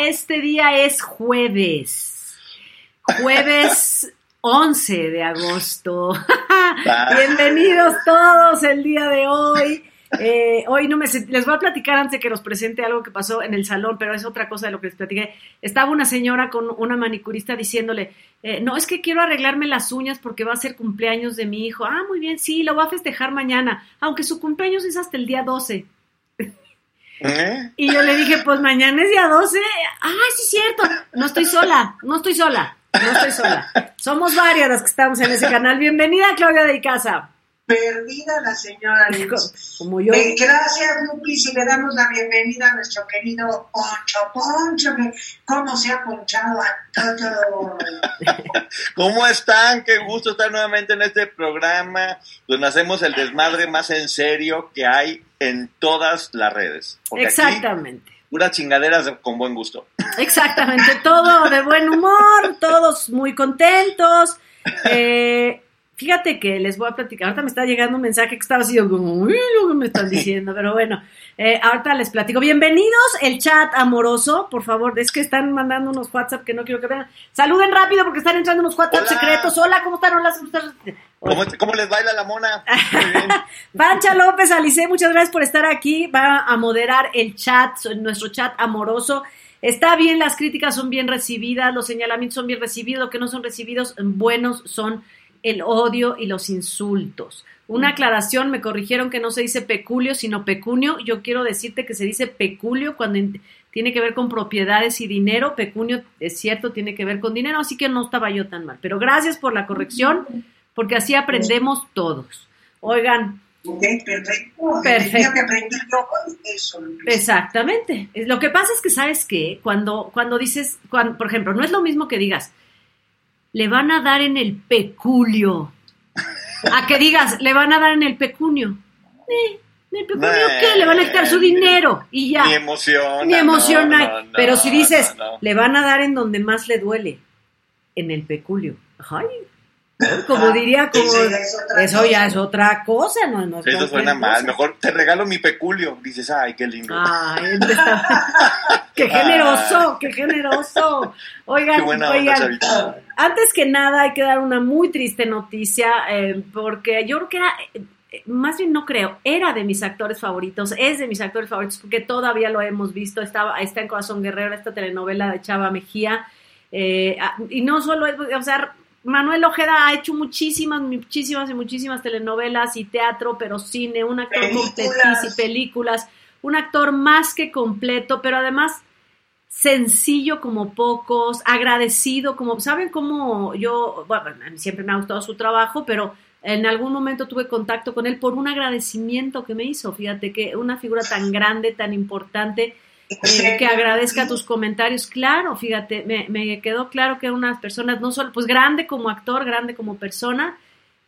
Este día es jueves. Jueves 11 de agosto. Bienvenidos todos el día de hoy. Eh, hoy no me les voy a platicar antes de que los presente algo que pasó en el salón, pero es otra cosa de lo que les platiqué. Estaba una señora con una manicurista diciéndole, eh, no, es que quiero arreglarme las uñas porque va a ser cumpleaños de mi hijo. Ah, muy bien, sí, lo va a festejar mañana, aunque su cumpleaños es hasta el día 12. ¿Eh? Y yo le dije, pues mañana es día 12. Ah, sí, cierto. No estoy sola, no estoy sola, no estoy sola. Somos varias las que estamos en ese canal. Bienvenida, Claudia de Casa perdida la señora Como yo. Eh, gracias, Lupis, y le damos la bienvenida a nuestro querido Poncho Poncho, que cómo se ha ponchado a todo. ¿Cómo están? Qué gusto estar nuevamente en este programa donde hacemos el desmadre más en serio que hay en todas las redes. Exactamente. Unas chingaderas con buen gusto. Exactamente, todo de buen humor, todos muy contentos. Eh, Fíjate que les voy a platicar, ahorita me está llegando un mensaje que estaba así como, uy, lo que me están diciendo, pero bueno, eh, ahorita les platico. Bienvenidos, el chat amoroso, por favor, es que están mandando unos WhatsApp que no quiero que vean. Saluden rápido porque están entrando unos WhatsApp secretos. Hola, ¿cómo están? Hola, ¿Cómo, les baila la mona? Pancha López, Alice, muchas gracias por estar aquí. Va a moderar el chat, nuestro chat amoroso. Está bien, las críticas son bien recibidas, los señalamientos son bien recibidos, lo que no son recibidos, buenos son el odio y los insultos. Una aclaración, me corrigieron que no se dice peculio, sino pecunio. Yo quiero decirte que se dice peculio cuando tiene que ver con propiedades y dinero. Pecunio, es cierto, tiene que ver con dinero, así que no estaba yo tan mal. Pero gracias por la corrección, porque así aprendemos todos. Oigan. perfecto. Perfecto. Exactamente. Lo que pasa es que, ¿sabes qué? Cuando, cuando dices, cuando, por ejemplo, no es lo mismo que digas, le van a dar en el peculio. A que digas, le van a dar en el pecunio. Eh, ¿En el peculio qué? Le van a quitar su dinero y ya. Ni emoción. Ni emociona. Pero si dices, le van a dar en donde más le duele, en el peculio. Ay, como diría, como eso, ya es otra cosa, no, no Eso suena mal, mejor te regalo mi peculio, dices, ay, qué lindo. Ay, qué generoso, qué generoso. Oigan, oigan, antes que nada hay que dar una muy triste noticia, eh, porque yo creo que era, eh, más bien no creo, era de mis actores favoritos, es de mis actores favoritos, porque todavía lo hemos visto, estaba, está en Corazón Guerrero, esta telenovela de Chava Mejía, eh, ah, y no solo, o sea, Manuel Ojeda ha hecho muchísimas, muchísimas y muchísimas telenovelas y teatro, pero cine, un actor completísimo y películas, un actor más que completo, pero además sencillo como pocos, agradecido como, ¿saben cómo yo, bueno, siempre me ha gustado su trabajo, pero en algún momento tuve contacto con él por un agradecimiento que me hizo, fíjate que una figura tan grande, tan importante, eh, que agradezca tus comentarios. Claro, fíjate, me, quedó claro que unas personas, no solo, pues grande como actor, grande como persona,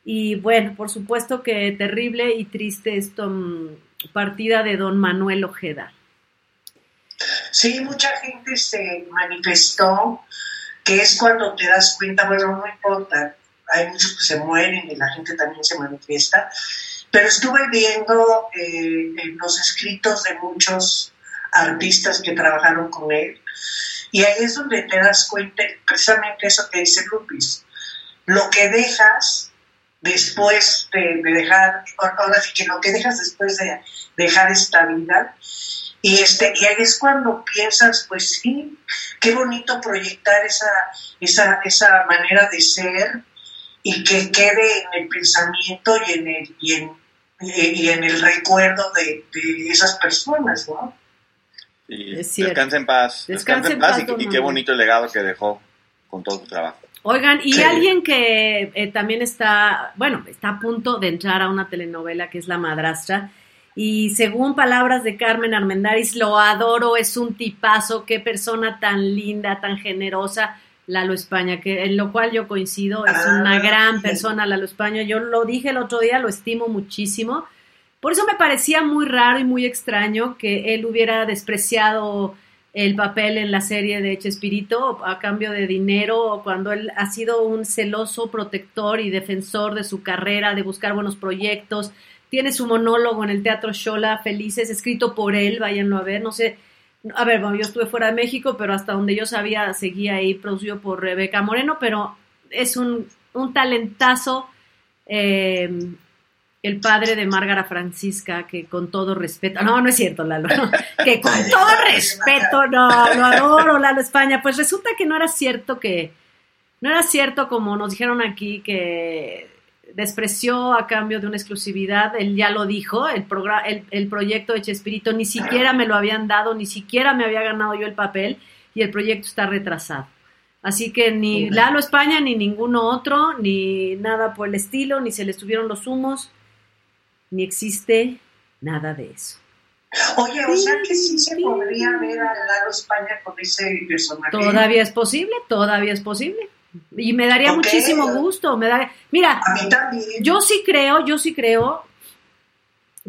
y bueno, por supuesto que terrible y triste esto, mm, partida de don Manuel Ojeda. Sí, mucha gente se manifestó, que es cuando te das cuenta, bueno, no importa, hay muchos que se mueren y la gente también se manifiesta, pero estuve viendo eh, los escritos de muchos artistas que trabajaron con él. Y ahí es donde te das cuenta precisamente eso que dice Lupis. Lo que dejas después de, dejar, ahora sí que lo que dejas después de dejar esta vida, y, este, y ahí es cuando piensas, pues sí, qué bonito proyectar esa, esa, esa manera de ser y que quede en el pensamiento y en el, y en, el recuerdo de, de esas personas, ¿no? Y descansa en paz. Descansa, en paz, y, qué bonito el legado que dejó con todo su trabajo. Oigan, y alguien que eh, también está, bueno, está a punto de entrar a una telenovela que es La Madrastra. Y según palabras de Carmen Armendaris, lo adoro, es un tipazo, qué persona tan linda, tan generosa. Lalo España, que en lo cual yo coincido, es ah, una gran persona Lalo España. Yo lo dije el otro día, lo estimo muchísimo. Por eso me parecía muy raro y muy extraño que él hubiera despreciado el papel en la serie de Chespirito a cambio de dinero, cuando él ha sido un celoso protector y defensor de su carrera, de buscar buenos proyectos. Tiene su monólogo en el Teatro Shola, Felices, escrito por él, váyanlo a ver, no sé. A ver, bueno, yo estuve fuera de México, pero hasta donde yo sabía seguía ahí producido por Rebeca Moreno, pero es un, un talentazo. Eh, el padre de Márgara Francisca, que con todo respeto, no, no es cierto, Lalo, que con todo respeto, no, lo adoro, Lalo España, pues resulta que no era cierto que, no era cierto como nos dijeron aquí que despreció a cambio de una exclusividad, él ya lo dijo, el, el, el proyecto de Chespirito ni siquiera me lo habían dado, ni siquiera me había ganado yo el papel y el proyecto está retrasado. Así que ni Lalo España, ni ninguno otro, ni nada por el estilo, ni se le subieron los humos, ni existe nada de eso. Oye, o sea que sí se podría ver al lado España con ese personaje. Todavía es posible, todavía es posible. Y me daría muchísimo gusto. Me daría... Mira, yo sí creo, yo sí creo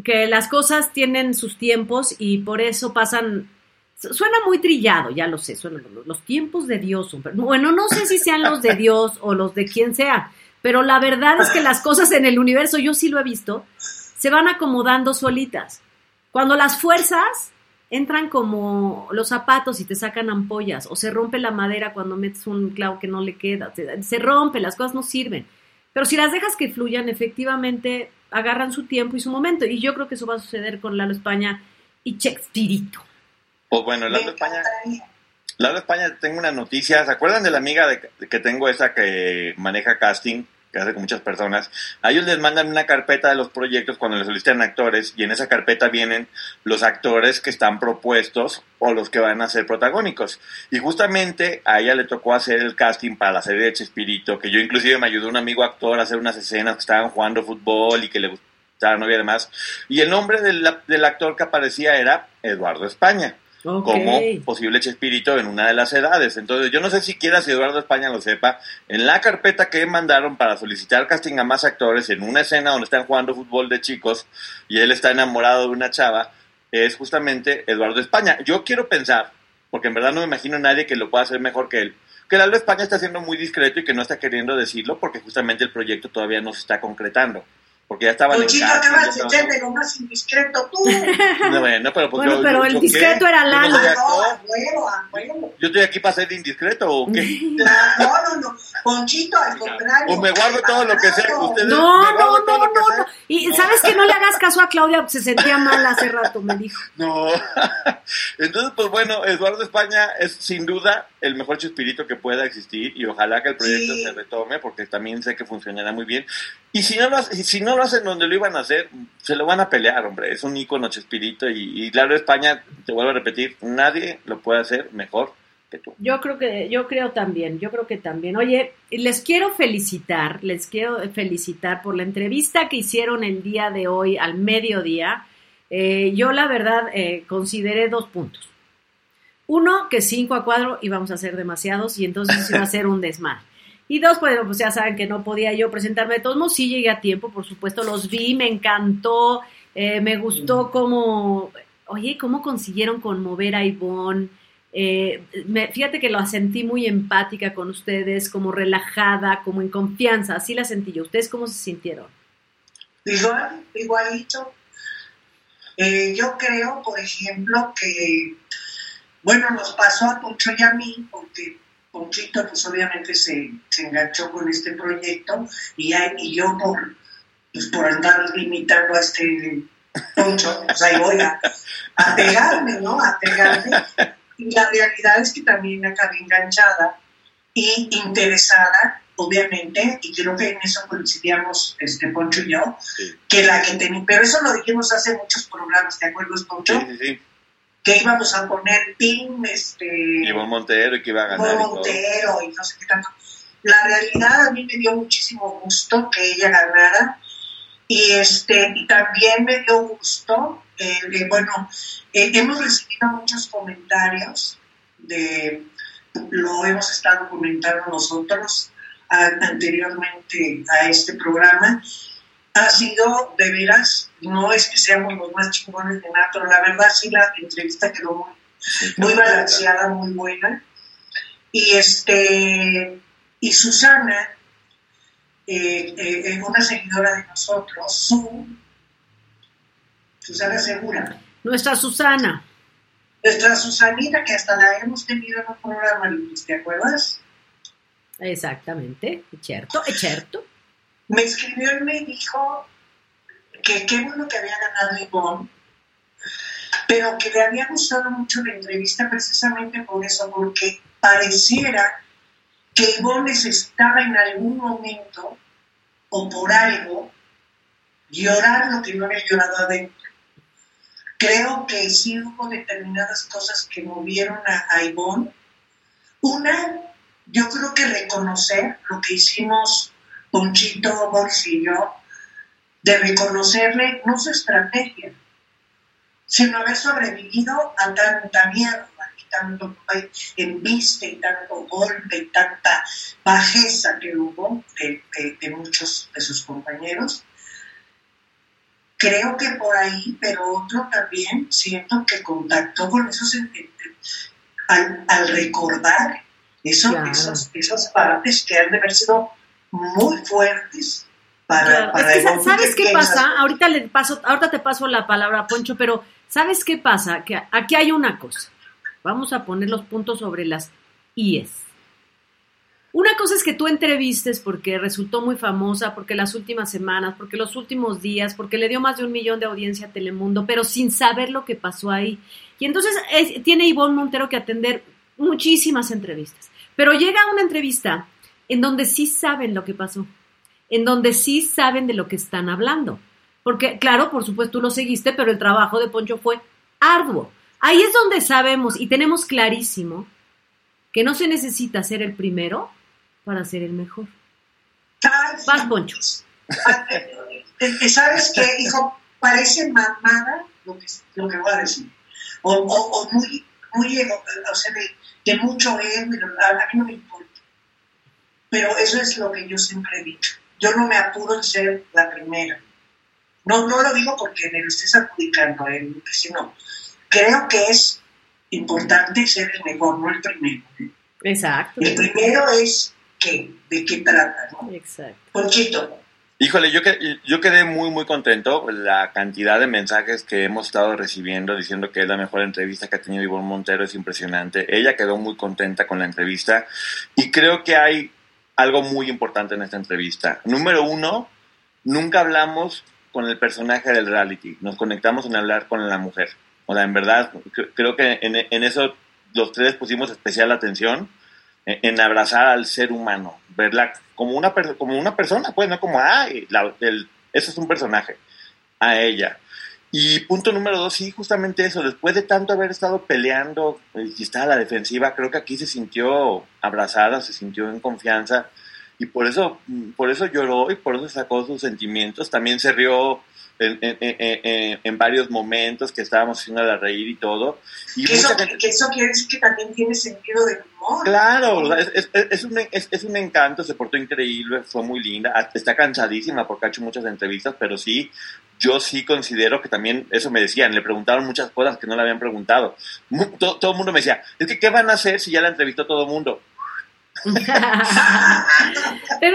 que las cosas tienen sus tiempos y por eso pasan. Suena muy trillado, ya lo sé, suena, los tiempos de Dios. Bueno, no sé si sean los de Dios o los de quien sea, pero la verdad es que las cosas en el universo, yo sí lo he visto, se van acomodando solitas. Cuando las fuerzas entran como los zapatos y te sacan ampollas, o se rompe la madera cuando metes un clavo que no le queda, se, rompe, las cosas no sirven. Pero si las dejas que fluyan, efectivamente agarran su tiempo y su momento. Y yo creo que eso va a suceder con Lalo España y Chespirito. Pues bueno, Lalo España. Lalo España, tengo una noticia. ¿Se acuerdan de la amiga de, que tengo esa que maneja casting? Que hace con muchas personas, a ellos les mandan una carpeta de los proyectos cuando les solicitan actores y en esa carpeta vienen los actores que están propuestos o los que van a ser protagónicos. Y justamente a ella le tocó hacer el casting para la serie de Chespirito, que yo inclusive me ayudó un amigo actor a hacer unas escenas que estaban jugando fútbol y que le gustaba novia además. Y el nombre del, del actor que aparecía era Eduardo España como posible Chespirito en una de las edades. Entonces, yo no sé siquiera si Eduardo España lo sepa. En la carpeta que mandaron para solicitar casting a más actores en una escena donde están jugando fútbol de chicos y él está enamorado de una chava, es justamente Eduardo España. Yo quiero pensar, porque en verdad no me imagino nadie que lo pueda hacer mejor que él, que Lalo España está siendo muy discreto y que no está queriendo decirlo porque justamente el proyecto todavía no se está concretando porque ya estaba Conchito, te vas a echar de lo más indiscreto tú. No, bueno, pero, pues bueno, pero el discreto era Lalo. Yo estoy aquí para ser indiscreto o qué? No, no, no. Conchito, al contrario. O me guardo todo lo que sea. Ustedes, no, no, no, no, no. Y sabes que no le hagas caso a Claudia, se sentía mal hace rato, me dijo. No. Entonces, pues bueno, Eduardo España es sin duda el mejor chispirito que pueda existir y ojalá que el proyecto se retome porque también sé que funcionará muy bien. Y si no, lo, si no lo hacen donde lo iban a hacer, se lo van a pelear, hombre. Es un ícono Chespirito y, claro, España, te vuelvo a repetir, nadie lo puede hacer mejor que tú. Yo creo que, yo creo también, yo creo que también. Oye, les quiero felicitar, les quiero felicitar por la entrevista que hicieron el día de hoy al mediodía. Eh, yo la verdad eh, consideré dos puntos. Uno, que cinco a cuadro íbamos a ser demasiados y entonces iba a ser un desmadre. Y dos, pues, pues, ya saben que no podía yo presentarme de todos modos, sí llegué a tiempo, por supuesto, los vi, me encantó, eh, me gustó cómo, oye, cómo consiguieron conmover a Ivonne. Eh, fíjate que lo sentí muy empática con ustedes, como relajada, como en confianza, así la sentí yo. ¿Ustedes cómo se sintieron? Igual, igualito. Eh, yo creo, por ejemplo, que, bueno, nos pasó a Poncho y a mí, porque Ponchito pues obviamente se, enganchó con este proyecto y, y yo por, pues, por andar limitando a este Poncho, pues ahí voy a, pegarme, ¿no? A pegarme. Y la realidad es que también acabé enganchada y interesada, obviamente, y creo que en eso coincidíamos este Poncho y yo, que la que tenía, pero eso lo dijimos hace muchos programas, ¿te acuerdas, Poncho? Sí, sí, que íbamos a poner PIN, este... Ivonne Montero y que iba a ganar. Montero y, no sé qué tanto. La realidad a mí me dio muchísimo gusto que ella ganara Y, este, y también me dio gusto, eh, bueno, eh, hemos recibido muchos comentarios, de, lo hemos estado comentando nosotros anteriormente a este programa, ha sido de veras, no es que seamos los más chingones de nada, pero la verdad sí la entrevista quedó muy, muy balanceada, muy buena. Y este y Susana, eh, eh, una seguidora de nosotros, su Susana Segura. Nuestra Susana. Nuestra Susanita, que hasta la hemos tenido en un programa, ¿te acuerdas? Exactamente, es cierto, es cierto me escribió y me dijo que qué bueno que había ganado Ivonne, pero que le había gustado mucho la entrevista precisamente por eso, porque pareciera que Ivonne necesitaba en algún momento o por algo llorar lo que no había llorado adentro. Creo que sí hubo determinadas cosas que movieron a, a Ivonne. Una, yo creo que reconocer lo que hicimos Y yo, de reconocerle no su estrategia, sino haber sobrevivido a tanta mierda y tanto embiste y tanto golpe y tanta bajeza que hubo de, muchos de sus compañeros. Creo que por ahí, pero otro también siento que contactó con esos al, al recordar eso, esos, esas partes que han de haber sido muy fuertes para, ¿Sabes qué pasa? Ahorita, le paso, ahorita te paso la palabra, Poncho, pero ¿sabes qué pasa? Que aquí hay una cosa. Vamos a poner los puntos sobre las IES. Una cosa es que tú entrevistes porque resultó muy famosa, porque las últimas semanas, porque los últimos días, porque le dio más de un millón de audiencia a Telemundo, pero sin saber lo que pasó ahí. Y entonces tiene Ivonne Montero que atender muchísimas entrevistas. Pero llega una entrevista en donde sí saben lo que pasó, en donde sí saben de lo que están hablando. Porque, claro, por supuesto, tú lo seguiste, pero el trabajo de Poncho fue arduo. Ahí es donde sabemos y tenemos clarísimo que no se necesita ser el primero para ser el mejor. Vas, Poncho. ¿Sabes qué, hijo? Parece mamada lo que, lo que voy a decir. O, o, muy, muy ego, o sea, de, mucho ego, a mí no me importa pero eso es lo que yo siempre he dicho. Yo no me apuro en ser la primera. No, no lo digo porque me lo estés adjudicando, eh, sino creo que es importante ser el mejor, no el primero. Exacto. El primero es qué, de qué trata, ¿no? Exacto. Ponchito. Híjole, yo, yo quedé muy, muy contento. La cantidad de mensajes que hemos estado recibiendo diciendo que es la mejor entrevista que ha tenido Ivonne Montero es impresionante. Ella quedó muy contenta con la entrevista y creo que hay algo muy importante en esta entrevista. Número uno, nunca hablamos con el personaje del reality, nos conectamos en hablar con la mujer. O sea, en verdad, creo que en, eso los tres pusimos especial atención en, abrazar al ser humano, verla como una, como una persona, pues, no como, ay, eso es un personaje, a ella. Y punto número dos, sí, justamente eso, después de tanto haber estado peleando y estar a la defensiva, creo que aquí se sintió abrazada, se sintió en confianza y por eso, por eso lloró y por eso sacó sus sentimientos. También se rió en, en, en, varios momentos que estábamos haciendo la reír y todo. Y eso, que eso quiere decir que también tiene sentido de humor. Claro, es, es, es, un, es, un encanto, se portó increíble, fue muy linda. Está cansadísima porque ha hecho muchas entrevistas, pero sí, yo sí considero que también, eso me decían, le preguntaron muchas cosas que no le habían preguntado. Todo, todo el mundo me decía, es que, ¿qué van a hacer si ya la entrevistó todo el mundo? Pero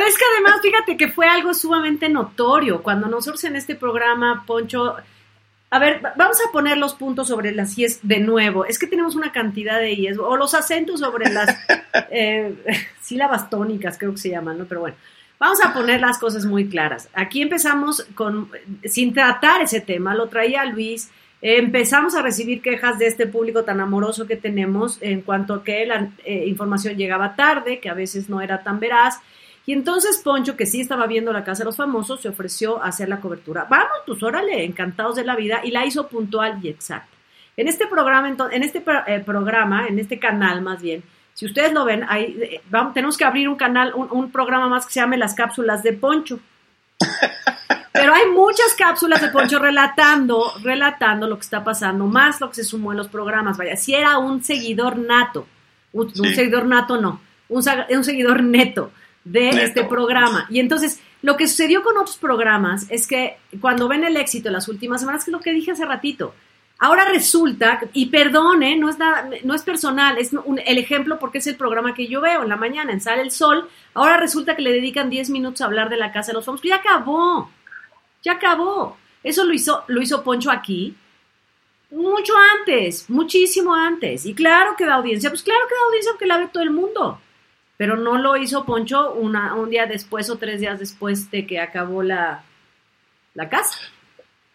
es que además, fíjate que fue algo sumamente notorio. Cuando nosotros en este programa, Poncho, a ver, vamos a poner los puntos sobre las IES de nuevo. Es que tenemos una cantidad de IES, o los acentos sobre las eh, sílabas tónicas, creo que se llaman, ¿no? Pero bueno, vamos a poner las cosas muy claras. Aquí empezamos con, sin tratar ese tema, lo traía Luis empezamos a recibir quejas de este público tan amoroso que tenemos en cuanto a que la eh, información llegaba tarde, que a veces no era tan veraz. Y entonces Poncho, que sí estaba viendo la Casa de los Famosos, se ofreció a hacer la cobertura. Vamos, pues órale, encantados de la vida, y la hizo puntual y exacta. En este programa, en este eh, programa, en este canal más bien, si ustedes lo ven, ahí, eh, vamos, tenemos que abrir un canal, un, un programa más que se llame Las Cápsulas de Poncho. Pero hay muchas cápsulas de Poncho relatando, relatando lo que está pasando, más lo que se sumó en los programas. Vaya, si era un seguidor nato, un, seguidor nato no, un, un seguidor neto de este programa. Y entonces, lo que sucedió con otros programas es que cuando ven el éxito en las últimas semanas, que es lo que dije hace ratito, ahora resulta, y perdone, no es, no es personal, es el ejemplo porque es el programa que yo veo en la mañana, en Sale el Sol, ahora resulta que le dedican 10 minutos a hablar de la Casa de los Famosos, ya acabó, ya acabó. Eso lo hizo, lo hizo Poncho aquí, mucho antes, muchísimo antes. Y claro que da audiencia, pues claro que da audiencia porque la ve todo el mundo pero no lo hizo Poncho una, un día después o tres días después de que acabó la, la casa.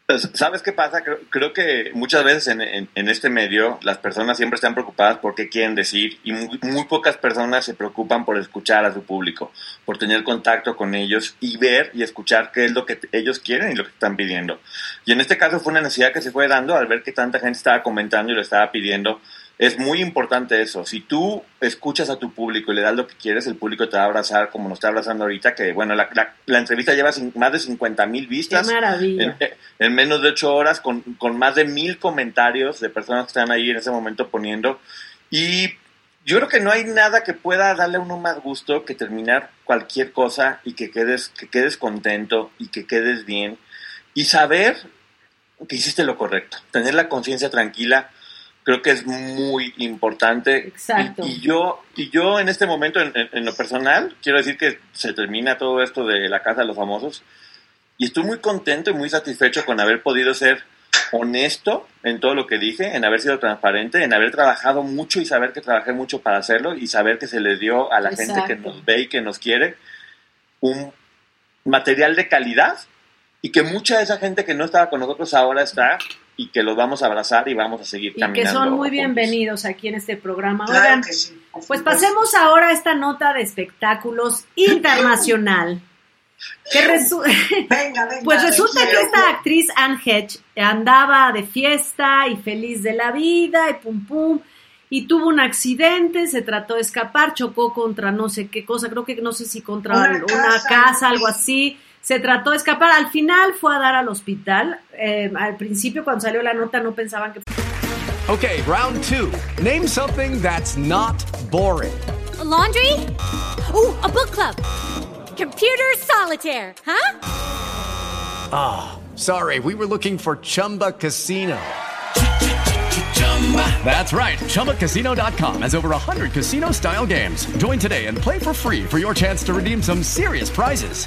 Pues, ¿Sabes qué pasa? Creo, que muchas veces en, este medio las personas siempre están preocupadas por qué quieren decir y muy, muy, pocas personas se preocupan por escuchar a su público, por tener contacto con ellos y ver y escuchar qué es lo que ellos quieren y lo que están pidiendo. Y en este caso fue una necesidad que se fue dando al ver que tanta gente estaba comentando y lo estaba pidiendo es muy importante eso. Si tú escuchas a tu público y le das lo que quieres, el público te va a abrazar como nos está abrazando ahorita, que bueno, la, la, entrevista lleva más de 50 mil vistas. Qué maravilla. En, menos de ocho horas, con, con, más de mil comentarios de personas que están ahí en ese momento poniendo. Y yo creo que no hay nada que pueda darle a uno más gusto que terminar cualquier cosa y que quedes, que quedes contento y que quedes bien. Y saber que hiciste lo correcto. Tener la conciencia tranquila creo que es muy importante. Exacto. Y, yo, y yo en este momento, en, lo personal, quiero decir que se termina todo esto de la Casa de los Famosos y estoy muy contento y muy satisfecho con haber podido ser honesto en todo lo que dije, en haber sido transparente, en haber trabajado mucho y saber que trabajé mucho para hacerlo y saber que se le dio a la gente que nos ve y que nos quiere un material de calidad y que mucha de esa gente que no estaba con nosotros ahora está y que los vamos a abrazar y vamos a seguir caminando. Y que son muy bienvenidos aquí en este programa. Oigan, pues pasemos ahora a esta nota de espectáculos internacional. pues resulta que esta actriz Anne Hedge andaba de fiesta y feliz de la vida y pum pum y tuvo un accidente, se trató de escapar, chocó contra no sé qué cosa, creo que no sé si contra una casa algo así se trató de escapar. Al final fue a dar al hospital. Eh, al principio, cuando salió la nota, no pensaban que. Okay, round two. Name something that's not boring. A laundry? Ooh, a book club. Computer solitaire, huh? Ah, oh, sorry. We were looking for Chumba Casino. That's right. ChumbaCasino.com has over 100 casino style games. Join today and play for free for your chance to redeem some serious prizes.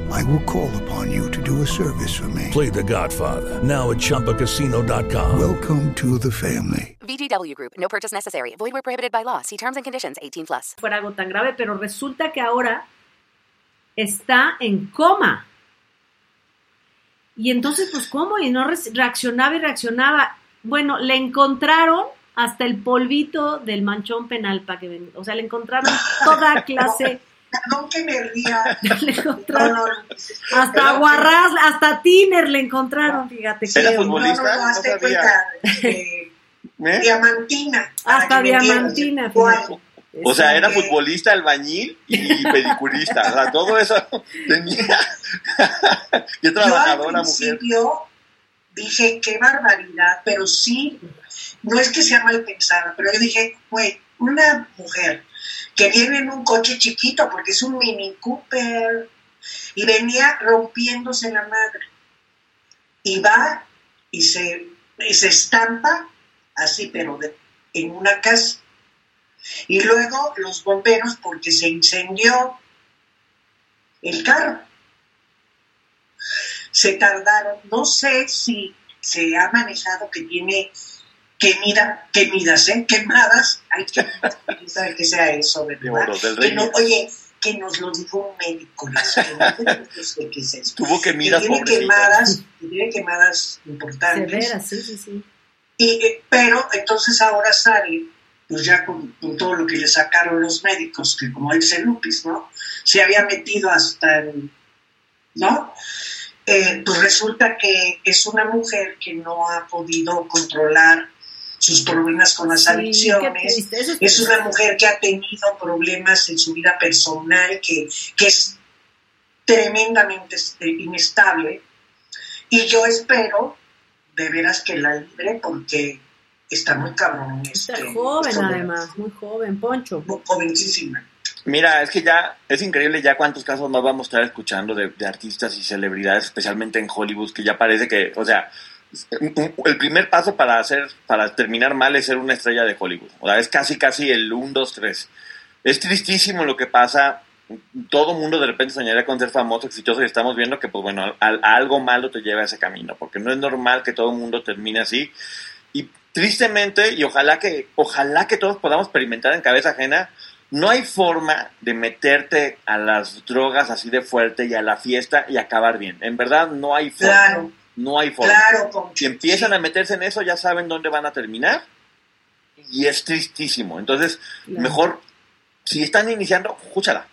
I will call upon you to do a service for me. Play the Godfather. Now at Chumpacasino.com. Welcome to the family. VGW Group. No purchase necessary. Void where prohibited by law. See terms and conditions 18 plus. Fuera algo tan grave, pero resulta que ahora está en coma. Y entonces, pues, ¿cómo? Y no reaccionaba y reaccionaba. Bueno, le encontraron hasta el polvito del manchón penal para que O sea, le encontraron toda clase Perdón que me ría. hasta Guarras, hasta Tiner le encontraron, fíjate. ¿Era futbolista? No, no, no, cuenta. Eh, ¿Eh? Diamantina. Hasta Diamantina, fíjate. O sea, era futbolista, albañil y pedicurista. O sea, todo eso tenía. Qué trabajadora Yo al principio dije, qué barbaridad, pero sí, no es que sea mal pensada, pero yo dije, güey, una mujer que viene en un coche chiquito, porque es un Mini Cooper, y venía rompiéndose la madre. Y va y se, se estampa así, pero en una casa. Y luego los bomberos, porque se incendió el carro. Se tardaron, no sé si se ha manejado que tiene que mida, que midas, ¿eh? Quemadas, hay que saber que sea eso, ¿verdad? del oye, que nos lo dijo un médico. Tuvo que mirar tiene quemadas, tiene quemadas importantes. Severas, sí, sí, sí. Y, eh, pero entonces ahora sale, pues ya con, todo lo que le sacaron los médicos, que como dice Lupis, ¿no? Se había metido hasta el, ¿no? Eh, pues resulta que es una mujer que no ha podido controlar sus problemas con las adicciones. Es, una mujer que ha tenido problemas en su vida personal, que, que es tremendamente este, inestable. Y yo espero de veras que la libre porque está muy cabrón. Está este, joven además, muy joven, Poncho. jovencísima. Mira, es que ya es increíble ya cuántos casos más vamos a estar escuchando de, de artistas y celebridades, especialmente en Hollywood, que ya parece que, o sea, el primer paso para hacer, para terminar mal es ser una estrella de Hollywood. O sea, es casi, casi el 1, 2, 3. Es tristísimo lo que pasa. Todo mundo de repente soñaría con ser famoso, exitoso y estamos viendo que, pues bueno, algo malo te lleva a ese camino, porque no es normal que todo el mundo termine así. Y tristemente, y ojalá que, ojalá que todos podamos experimentar en cabeza ajena, no hay forma de meterte a las drogas así de fuerte y a la fiesta y acabar bien. En verdad, no hay forma. No hay forma. si empiezan a meterse en eso, ya saben dónde van a terminar. Y es tristísimo. Entonces, mejor, si están iniciando, escúchala.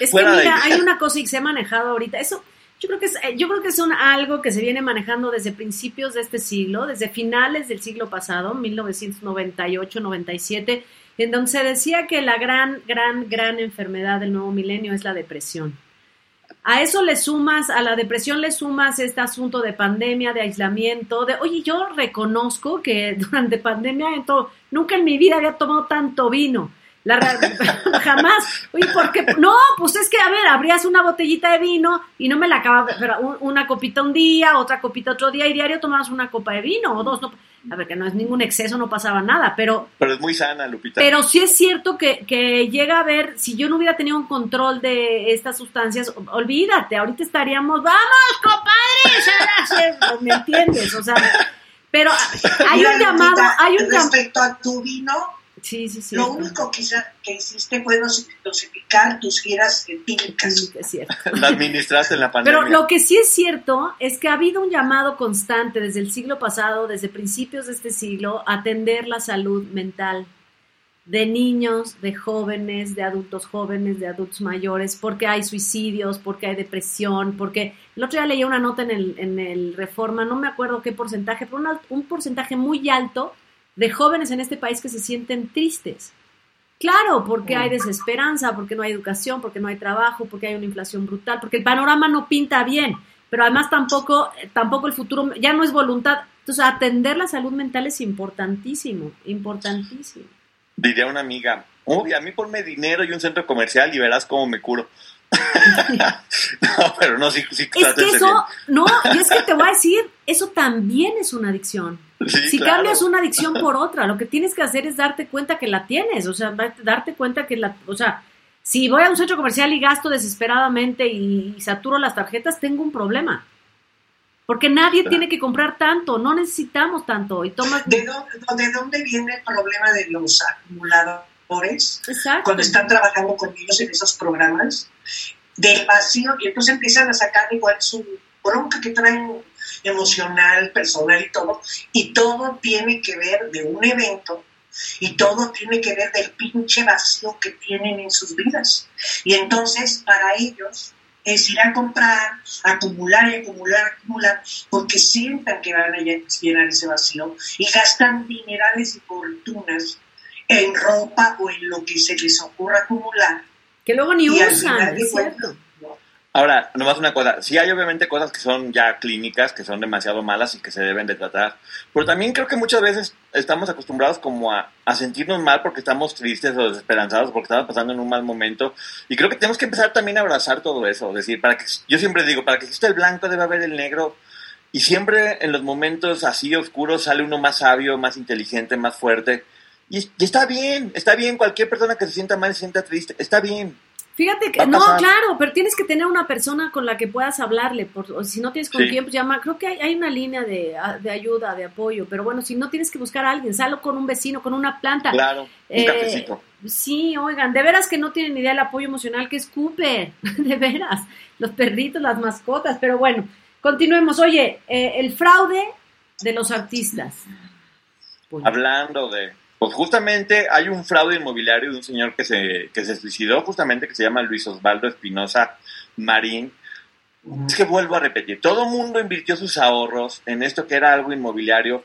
Es que mira, hay una cosa que se ha manejado ahorita. Eso, yo creo que es, yo creo que es algo que se viene manejando desde principios de este siglo, desde finales del siglo pasado, 1998, 97, en donde se decía que la gran, gran, gran enfermedad del nuevo milenio es la depresión. A eso le sumas, a la depresión le sumas este asunto de pandemia, de aislamiento, de, oye, yo reconozco que durante pandemia nunca en mi vida había tomado tanto vino. La, jamás. Oye, ¿por qué? No, pues es que, a ver, abrías una botellita de vino y no me la acababa, pero una copita un día, otra copita otro día y diario tomabas una copa de vino o dos. No, a ver, que no es ningún exceso, no pasaba nada, pero... Pero es muy sana, Lupita. Pero sí es cierto que, que llega a ver, si yo no hubiera tenido un control de estas sustancias, olvídate, ahorita estaríamos, vamos, compadre, ¿me entiendes? O sea, pero hay un llamado, hay un Respecto a tu vino, Sí, sí, sí. Lo único que, que hiciste fue dosificar tus giras. Sí, es cierto. La administraste en la pandemia. Pero lo que sí es cierto es que ha habido un llamado constante desde el siglo pasado, desde principios de este siglo, a atender la salud mental de niños, de jóvenes, de adultos jóvenes, de adultos mayores, porque hay suicidios, porque hay depresión, porque el otro día leí una nota en el, en el Reforma, no me acuerdo qué porcentaje, pero un porcentaje muy alto de jóvenes en este país que se sienten tristes. Claro, porque hay desesperanza, porque no hay educación, porque no hay trabajo, porque hay una inflación brutal, porque el panorama no pinta bien, pero además tampoco, tampoco el futuro ya no es voluntad. Entonces, atender la salud mental es importantísimo, importantísimo. Diría una amiga, uy, a mí ponme dinero y un centro comercial y verás cómo me curo. no, pero no, sí, sí Es que eso, no, y es que te voy a decir, eso también es una adicción si cambias una adicción por otra, lo que tienes que hacer es darte cuenta que la tienes, o sea, darte cuenta que la, o sea, si voy a un centro comercial y gasto desesperadamente y, saturo las tarjetas, tengo un problema. Porque nadie tiene que comprar tanto, no necesitamos tanto. Y tomas... ¿De, dónde, viene el problema de los acumuladores? Cuando están trabajando con ellos en esos programas, del vacío, y entonces empiezan a sacar igual su bronca que traen emocional, personal y todo, y todo tiene que ver de un evento y todo tiene que ver del pinche vacío que tienen en sus vidas. Y entonces para ellos es ir a comprar, acumular y acumular, acumular, porque sientan que van a llenar ese vacío y gastan dinerales y fortunas en ropa o en lo que se les ocurra acumular. Que luego ni usan, es cierto. Ahora, nomás una cosa, sí hay obviamente cosas que son ya clínicas, que son demasiado malas y que se deben de tratar, pero también creo que muchas veces estamos acostumbrados como a, sentirnos mal porque estamos tristes o desesperanzados, porque estamos pasando en un mal momento, y creo que tenemos que empezar también a abrazar todo eso, decir, para que, yo siempre digo, para que exista el blanco debe haber el negro, y siempre en los momentos así oscuros sale uno más sabio, más inteligente, más fuerte, y está bien, está bien, cualquier persona que se sienta mal, se sienta triste, está bien, Fíjate que, no, claro, pero tienes que tener una persona con la que puedas hablarle, por, si no tienes con quién, pues llama, creo que hay, una línea de, ayuda, de apoyo, pero bueno, si no tienes que buscar a alguien, salgo con un vecino, con una planta. Claro, un eh, cafecito. Sí, oigan, de veras que no tienen idea del apoyo emocional que es Cooper, de veras, los perritos, las mascotas, pero bueno, continuemos. Oye, eh, el fraude de los artistas. Hablando de pues justamente hay un fraude inmobiliario de un señor que se, que se suicidó, justamente que se llama Luis Osvaldo Espinosa Marín. Es que vuelvo a repetir, todo el mundo invirtió sus ahorros en esto que era algo inmobiliario.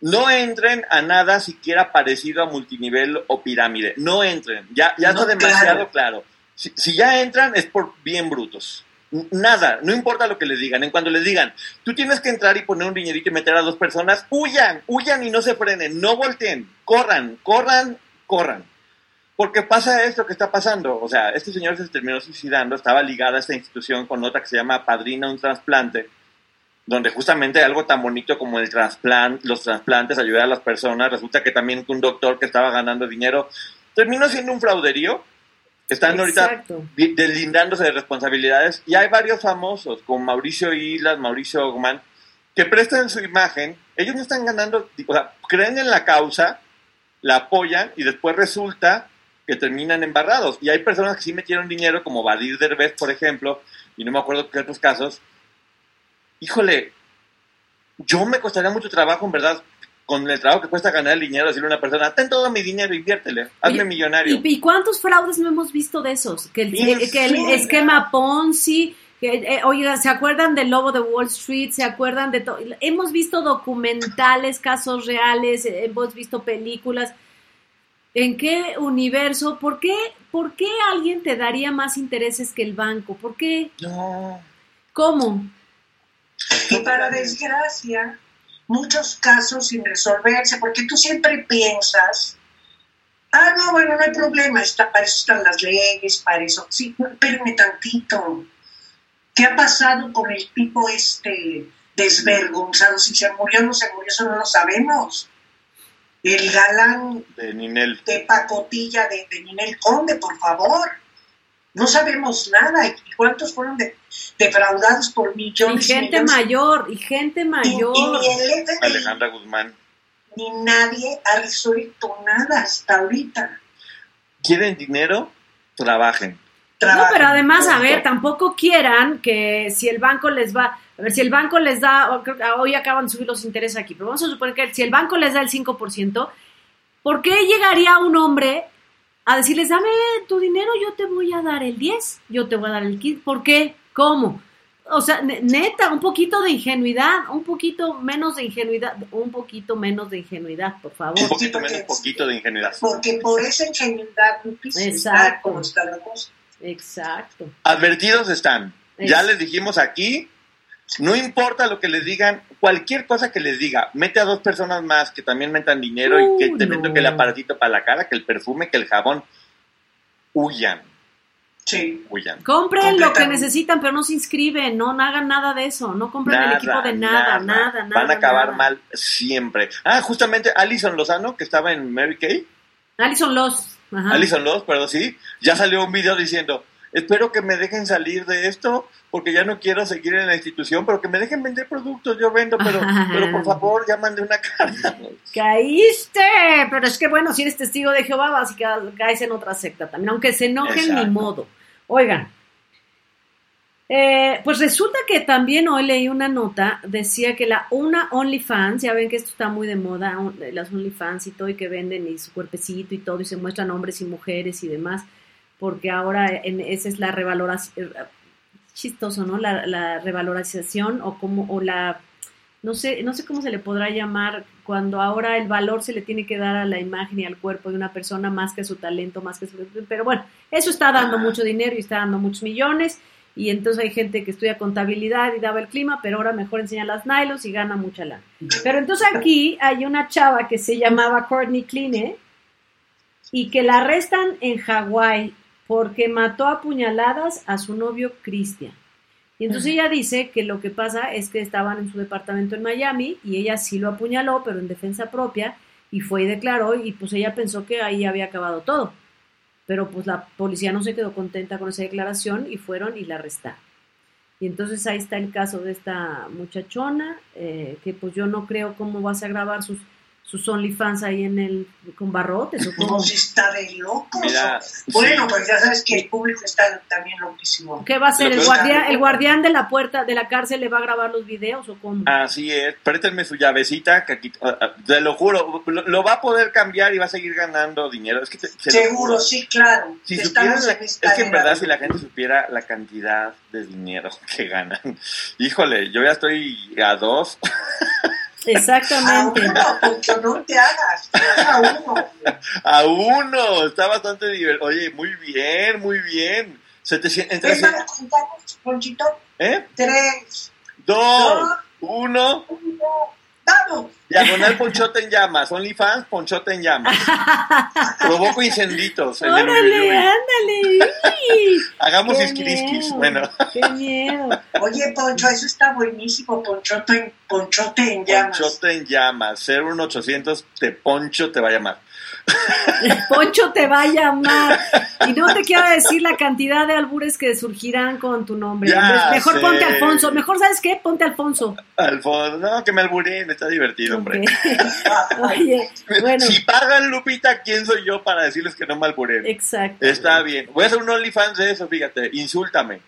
No entren a nada siquiera parecido a multinivel o pirámide. No entren. Ya, ya está demasiado claro. Si, si, ya entran es por bien brutos. Nada, no importa lo que les digan. En cuando les digan, tú tienes que entrar y poner un dinerito y meter a dos personas, huyan, huyan y no se frenen, no volteen, corran, corran, corran. Porque pasa esto que está pasando. O sea, este señor se terminó suicidando, estaba ligada a esta institución con otra que se llama Padrina un trasplante, donde justamente algo tan bonito como el trasplante, los trasplantes, ayudar a las personas, resulta que también un doctor que estaba ganando dinero terminó siendo un frauderío están ahorita deslindándose de responsabilidades y hay varios famosos, como Mauricio Islas, Mauricio Ogman, que prestan su imagen, ellos no están ganando, o sea, creen en la causa, la apoyan y después resulta que terminan embarrados. Y hay personas que sí metieron dinero, como Badir Derbez, por ejemplo, y no me acuerdo qué otros casos. Híjole, yo me costaría mucho trabajo, en verdad, con el trabajo que cuesta ganar el dinero, decirle a una persona, ten todo mi dinero, inviértele, hazme millonario. ¿y, cuántos fraudes no hemos visto de esos? Que el, que el esquema Ponzi, que, eh, oiga, ¿se acuerdan del lobo de Wall Street? ¿Se acuerdan de todo? Hemos visto documentales, casos reales, eh, hemos visto películas. ¿En qué universo? ¿Por qué, ¿Por qué alguien te daría más intereses que el banco? ¿Por qué? No. ¿Cómo? Y para desgracia, muchos casos sin resolverse, porque tú siempre piensas, ah, no, bueno, no hay problema, está, para eso están las leyes, para eso, sí, espérenme tantito. ¿Qué ha pasado con el tipo este desvergonzado? Si se murió o no se murió, eso no lo sabemos. El galán de Ninel. De pacotilla de, de Ninel Conde, por favor. No sabemos nada. ¿Y cuántos fueron defraudados por millones? Y gente mayor, y gente mayor. Y, Alejandra Guzmán. Ni nadie ha resuelto nada hasta ahorita. ¿Quieren dinero? Trabajen. No, pero además, a ver, tampoco quieran que si el banco les va, a ver, si el banco les da, hoy acaban de subir los intereses aquí, pero vamos a suponer que si el banco les da el 5%, ¿por qué llegaría un hombre a decirles, dame tu dinero, yo te voy a dar el 10, yo te voy a dar el 15. ¿Por qué? ¿Cómo? O sea, neta, un poquito de ingenuidad, un poquito menos de ingenuidad, un poquito menos de ingenuidad, por favor. Un poquito menos, poquito de ingenuidad. Porque por esa ingenuidad, Exacto. como está la cosa. Exacto. Advertidos están. Ya les dijimos aquí no importa lo que les digan, cualquier cosa que les diga, mete a dos personas más que también metan dinero y que te metan el aparatito para la cara, que el perfume, que el jabón. Huyan. Sí. Huyan. Compren lo que necesitan, pero no se inscriben, no, hagan nada de eso, no compren el equipo de nada, nada, nada. Van a acabar mal siempre. Ah, justamente Alison Lozano, que estaba en Mary Kay. Alison Loz. Alison Loz, perdón, sí. Ya salió un video diciendo, espero que me dejen salir de esto porque ya no quiero seguir en la institución, pero que me dejen vender productos, yo vendo, pero, pero por favor, ya mandé una carta. Caíste, pero es que bueno, si eres testigo de Jehová, vas y caes en otra secta también, aunque se enojen ni modo. Oigan, eh, pues resulta que también hoy leí una nota, decía que la una OnlyFans, ya ven que esto está muy de moda, las OnlyFans y todo, y que venden y su cuerpecito y todo, y se muestran hombres y mujeres y demás porque ahora en, esa es la revaloración, chistoso, ¿no? La, la, revalorización o como, o la, no sé, no sé cómo se le podrá llamar cuando ahora el valor se le tiene que dar a la imagen y al cuerpo de una persona más que a su talento, más que a su... Pero bueno, eso está dando mucho dinero y está dando muchos millones y entonces hay gente que estudia contabilidad y daba el clima, pero ahora mejor enseña las nylos y gana mucha lana. Pero entonces aquí hay una chava que se llamaba Courtney Kline y que la arrestan en Hawái porque mató a puñaladas a su novio Cristian. Y entonces ella dice que lo que pasa es que estaban en su departamento en Miami y ella sí lo apuñaló, pero en defensa propia, y fue y declaró, y pues ella pensó que ahí había acabado todo. pero pues la policía no se quedó contenta con esa declaración y fueron y la arrestaron. Y entonces ahí está el caso de esta muchachona, eh, que pues yo no creo cómo vas a grabar sus sus OnlyFans ahí en el con barrotes o cómo? si está de locos. bueno, pues ya sabes que el público está también loquísimo. ¿Qué va a hacer? ¿El guardián, ¿El guardián de la puerta de la cárcel le va a grabar los videos o cómo? Así es, prétenme su llavecita, que aquí, ah, ah, te lo juro, lo, va a poder cambiar y va a seguir ganando dinero. Es que Seguro, sí, claro. Si es que en verdad si la gente supiera la cantidad de dinero que ganan, híjole, yo ya estoy a dos. Exactamente. A uno, no te hagas, a uno. A uno, está bastante divertido. Oye, muy bien, muy bien. 700, entre ¿Qué para contar, Ponchito? ¿Eh? Tres. Dos. dos uno. uno Diagonal Ponchote en llamas, OnlyFans, Ponchote en llamas. Provoco incenditos. Órale, ándale. Hagamos isquirisquis. Bueno. Qué miedo. Oye, Poncho, eso está buenísimo. Ponchote en, Ponchote en llamas. Ponchote en llamas. 01800 te Poncho te va a llamar. Poncho te va a llamar. Y no te quiero decir la cantidad de albures que surgirán con tu nombre. mejor ponte Alfonso. Mejor, ¿sabes qué? Ponte Alfonso. Alfonso, no, que me alburen, está divertido, hombre. Oye, bueno. Si pagan Lupita, ¿quién soy yo para decirles que no me alburen? Exacto. Está bien. Voy a hacer un OnlyFans de eso, fíjate. Insúltame.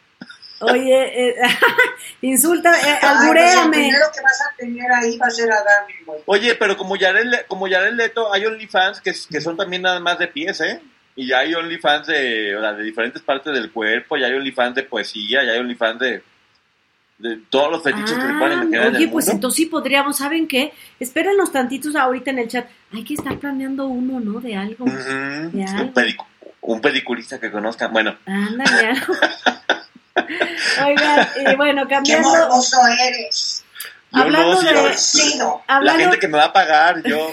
Oye, eh, insulta, eh, alburéame. El primero que vas a tener ahí va a ser Adam. Oye, pero como Yared, como Yared Leto, hay OnlyFans que, que son también nada más de pies, ¿eh? Y ya hay OnlyFans de, de diferentes partes del cuerpo, ya hay OnlyFans de poesía, ya hay OnlyFans de, de todos los fetiches que se pueden ah, imaginar. Oye, pues entonces sí podríamos, ¿saben qué? Espérenlos tantitos ahorita en el chat. Hay que estar planeando uno, ¿no? De algo. de algo. Un, pedicurista que conozcan. Bueno. Ándale, algo. Oigan, y bueno, cambiando. ¡Qué morboso eres! hablando de. La gente que me va a pagar, yo.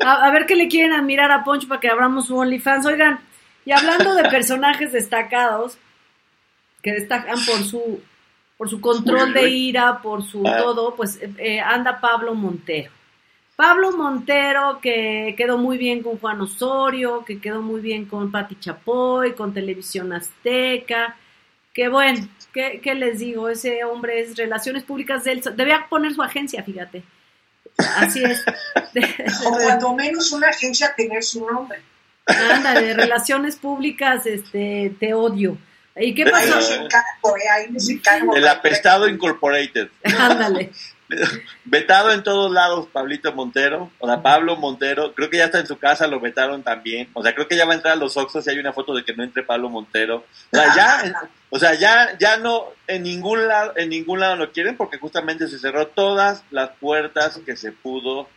A, ver qué le quieren admirar a Poncho para que abramos su OnlyFans. Oigan, y hablando de personajes destacados, que destacan por su, por su control de ira, por su ah. todo, pues eh, anda Pablo Montero. Pablo Montero, que quedó muy bien con Juan Osorio, que quedó muy bien con Pati Chapoy, con Televisión Azteca, que bueno, ¿qué, les digo? Ese hombre es Relaciones Públicas del... Debía poner su agencia, fíjate. Así es. o cuando menos una agencia tener su nombre. de Relaciones Públicas, este, te odio. ¿Y qué pasó? El apestado Incorporated. Ándale. Vetado en todos lados, Pablito Montero, o sea, Pablo Montero, creo que ya está en su casa, lo vetaron también, o sea, creo que ya va a entrar a los Oxos y hay una foto de que no entre Pablo Montero, o sea, ya, o sea, ya, ya no, en ningún lado, en ningún lado lo quieren porque justamente se cerró todas las puertas que se pudo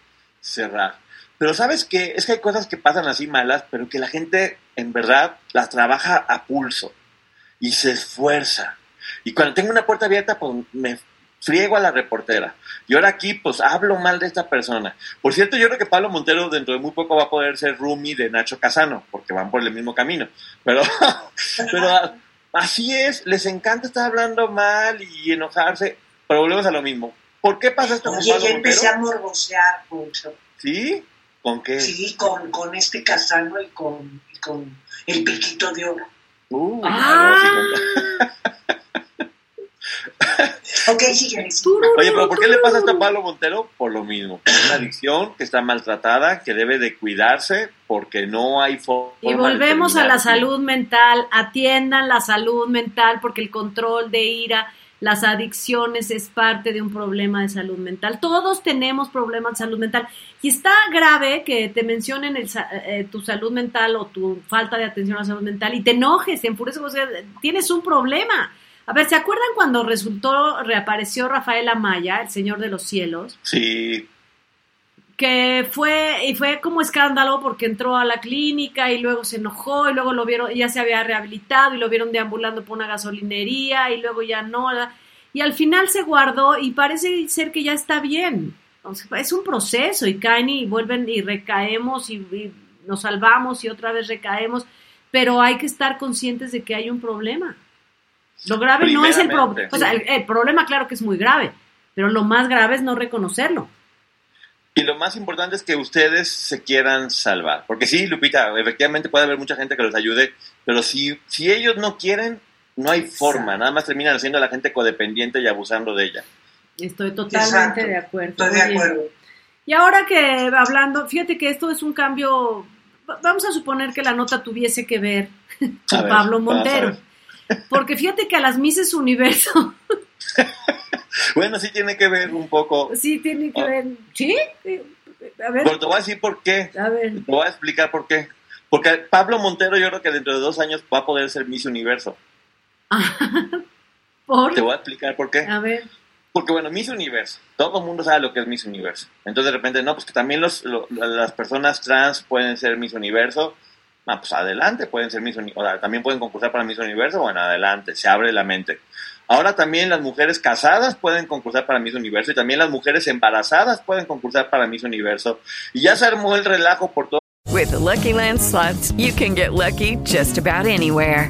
cerrar. Pero sabes qué, es que hay cosas que pasan así malas, pero que la gente en verdad las trabaja a pulso y se esfuerza. Y cuando tengo una puerta abierta, pues me friego a la reportera. Y ahora aquí, pues hablo mal de esta persona. Por cierto, yo creo que Pablo Montero dentro de muy poco va a poder ser roomie de Nacho Casano, porque van por el mismo camino. Pero, pero así es, les encanta estar hablando mal y enojarse, pero volvemos a lo mismo. ¿Por qué pasa esto con Pablo empecé a morbosear mucho. ¿Sí? ¿Con qué? Sí, con, con este Casano y con, con el piquito de oro. Uh, ah. ok, Oye, pero ¿por qué le pasa esto a Pablo Montero? Por lo mismo. Es una adicción que está maltratada, que debe de cuidarse porque no hay forma. Y volvemos a la salud mental. Atiendan la salud mental porque el control de ira, las adicciones es parte de un problema de salud mental. Todos tenemos problemas de salud mental. Y está grave que te mencionen eh, tu salud mental o tu falta de atención a la salud mental y te enojes, te enfureces, tienes un problema a ver, ¿se acuerdan cuando resultó, reapareció Rafael Amaya, el Señor de los Cielos? Sí. Que fue, y fue como escándalo porque entró a la clínica y luego se enojó y luego lo vieron, ya se había rehabilitado y lo vieron deambulando por una gasolinería y luego ya no. Y al final se guardó y parece ser que ya está bien. es un proceso y caen y vuelven y recaemos y nos salvamos y otra vez recaemos, pero hay que estar conscientes de que hay un problema. Lo grave no es el problema. O sea, el, problema, claro que es muy grave, pero lo más grave es no reconocerlo. Y lo más importante es que ustedes se quieran salvar. Porque sí, Lupita, efectivamente puede haber mucha gente que los ayude, pero si, si ellos no quieren, no hay forma. Nada más terminan haciendo a la gente codependiente y abusando de ella. Estoy totalmente de acuerdo. Estoy de acuerdo. Y ahora que hablando, fíjate que esto es un cambio, vamos a suponer que la nota tuviese que ver con Pablo Montero. Porque fíjate que a las Mises Universo. bueno, sí tiene que ver un poco. Sí, tiene que ver. ¿Sí? A ver. Pero te voy a decir por qué. A ver. Te voy a explicar por qué. Porque Pablo Montero, yo creo que dentro de dos años va a poder ser Miss Universo. ¿Por? Te voy a explicar por qué. A ver. Porque bueno, Miss Universo, todo el mundo sabe lo que es Miss Universo. Entonces de repente, no, pues que también los, las personas trans pueden ser Miss Universo. Ah, pues adelante, pueden ser Miss Universo. También pueden concursar para Miss Universo. Bueno, adelante, se abre la mente. Ahora también las mujeres casadas pueden concursar para Miss Universo y también las mujeres embarazadas pueden concursar para Miss Universo. Y ya se armó el relajo por todo. With the Lucky Land slots, you can get lucky just about anywhere.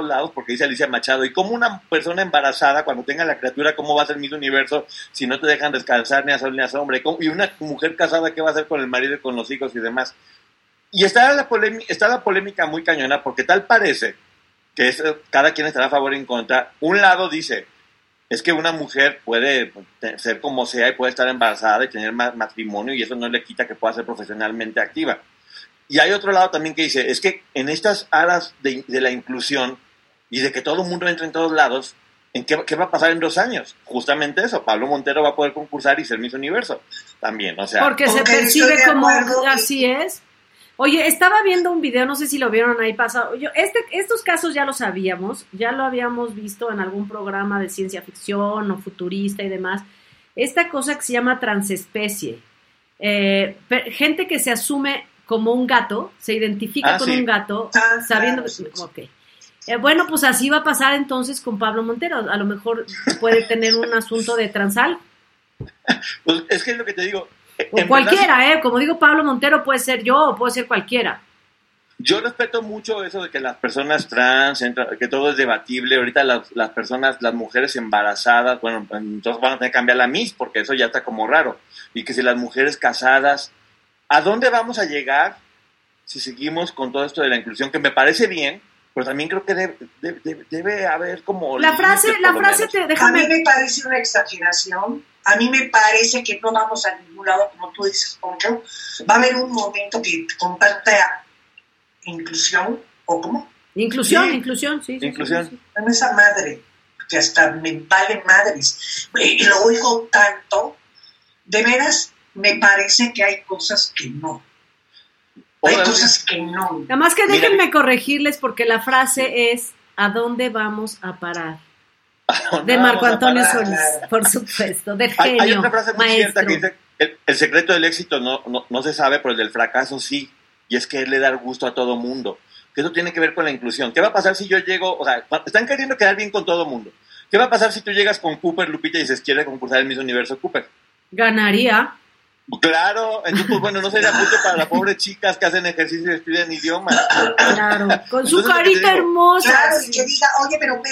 Lados porque dice Alicia Machado y como una persona embarazada cuando tenga la criatura cómo va a ser mi universo si no te dejan descansar ni a sol ni a sombra y una mujer casada qué va a hacer con el marido y con los hijos y demás y está la, está la polémica muy cañona porque tal parece que cada quien estará a favor y en contra. Un lado dice, es que una mujer puede ser como sea y puede estar embarazada y tener matrimonio y eso no le quita que pueda ser profesionalmente activa. Y hay otro lado también que dice, es que en estas aras de, la inclusión y de que todo el mundo entre en todos lados, ¿en qué, qué, va a pasar en dos años? Justamente eso, Pablo Montero va a poder concursar y ser Miss Universo también, o sea... Porque se percibe como así es. Oye, estaba viendo un video, no sé si lo vieron ahí pasado. Yo, este, estos casos ya lo sabíamos, ya lo habíamos visto en algún programa de ciencia ficción o futurista y demás. Esta cosa que se llama transespecie. Eh, gente que se asume como un gato, se identifica ah, con un gato, ah, sabiendo que... Eh, bueno, pues así va a pasar entonces con Pablo Montero. A lo mejor puede tener un asunto de transal. Pues es que es lo que te digo, o cualquiera, ¿eh? Como digo Pablo Montero, puede ser yo o puede ser cualquiera. Yo respeto mucho eso de que las personas trans, que todo es debatible. Ahorita las, las, personas, las mujeres embarazadas, bueno, entonces van a tener que cambiar la MIS porque eso ya está como raro. Y que si las mujeres casadas, ¿a dónde vamos a llegar si seguimos con todo esto de la inclusión? Que me parece bien, pero también creo que debe, debe, haber como... La frase, la frase te, déjame... A mí me parece una exageración a mí me parece que no vamos a ningún lado, como tú dices, Poncho. Va a haber un momento que con tanta inclusión, ¿o cómo? Inclusión, inclusión, sí. inclusión. Sí, esa madre, que hasta me vale madres. Y lo oigo tanto. De veras, me parece que hay cosas que no. Hay cosas que no. Además que déjenme corregirles porque la frase es ¿a dónde vamos a parar? de Marco Antonio Solís, por supuesto, de genio. Hay, otra frase muy cierta que dice, el, secreto del éxito no, no, se sabe, pero el del fracaso sí, y es que es le dar gusto a todo mundo. Que eso tiene que ver con la inclusión. ¿Qué va a pasar si yo llego, o sea, están queriendo quedar bien con todo mundo? ¿Qué va a pasar si tú llegas con Cooper, Lupita, y dices, quiere concursar el mismo universo Cooper? Ganaría. Claro, entonces, pues bueno, no sería justo para las pobres chicas que hacen ejercicio y estudian idiomas. Claro, con su carita hermosa. Claro, y que diga, oye, pero,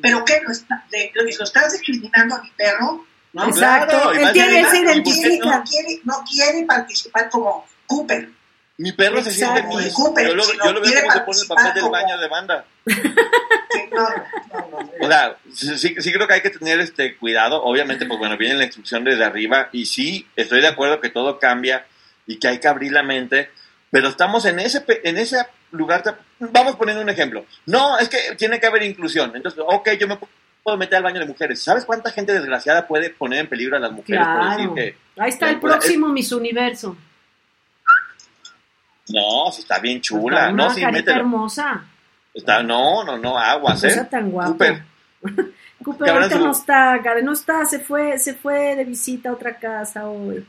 pero ¿qué? ¿Lo, está, ¿Lo estás discriminando a mi perro? ¿No? Exacto, él, tiene, se identifica. No quiere, no quiere participar como Cooper. Mi perro se siente muy Cooper, yo lo, yo lo veo como se pone el papel del baño de banda. O sea, sí, sí, creo que hay que tener este cuidado. Obviamente, pues bueno, viene la instrucción desde arriba y sí, estoy de acuerdo que todo cambia y que hay que abrir la mente, Pero estamos en ese, en ese lugar, vamos poniendo un ejemplo. No, es que tiene que haber inclusión. Entonces, ok, yo me puedo meter al baño de mujeres. ¿Sabes cuánta gente desgraciada puede poner en peligro a las mujeres por decir que... Ahí está el próximo Miss Universo. No, si está bien chula. Está una no, hermosa. Está, no, no, no, aguas, ¿eh? Tan guapo. Cooper. Cooper ahorita no está, no está, se fue, se fue de visita a otra casa hoy.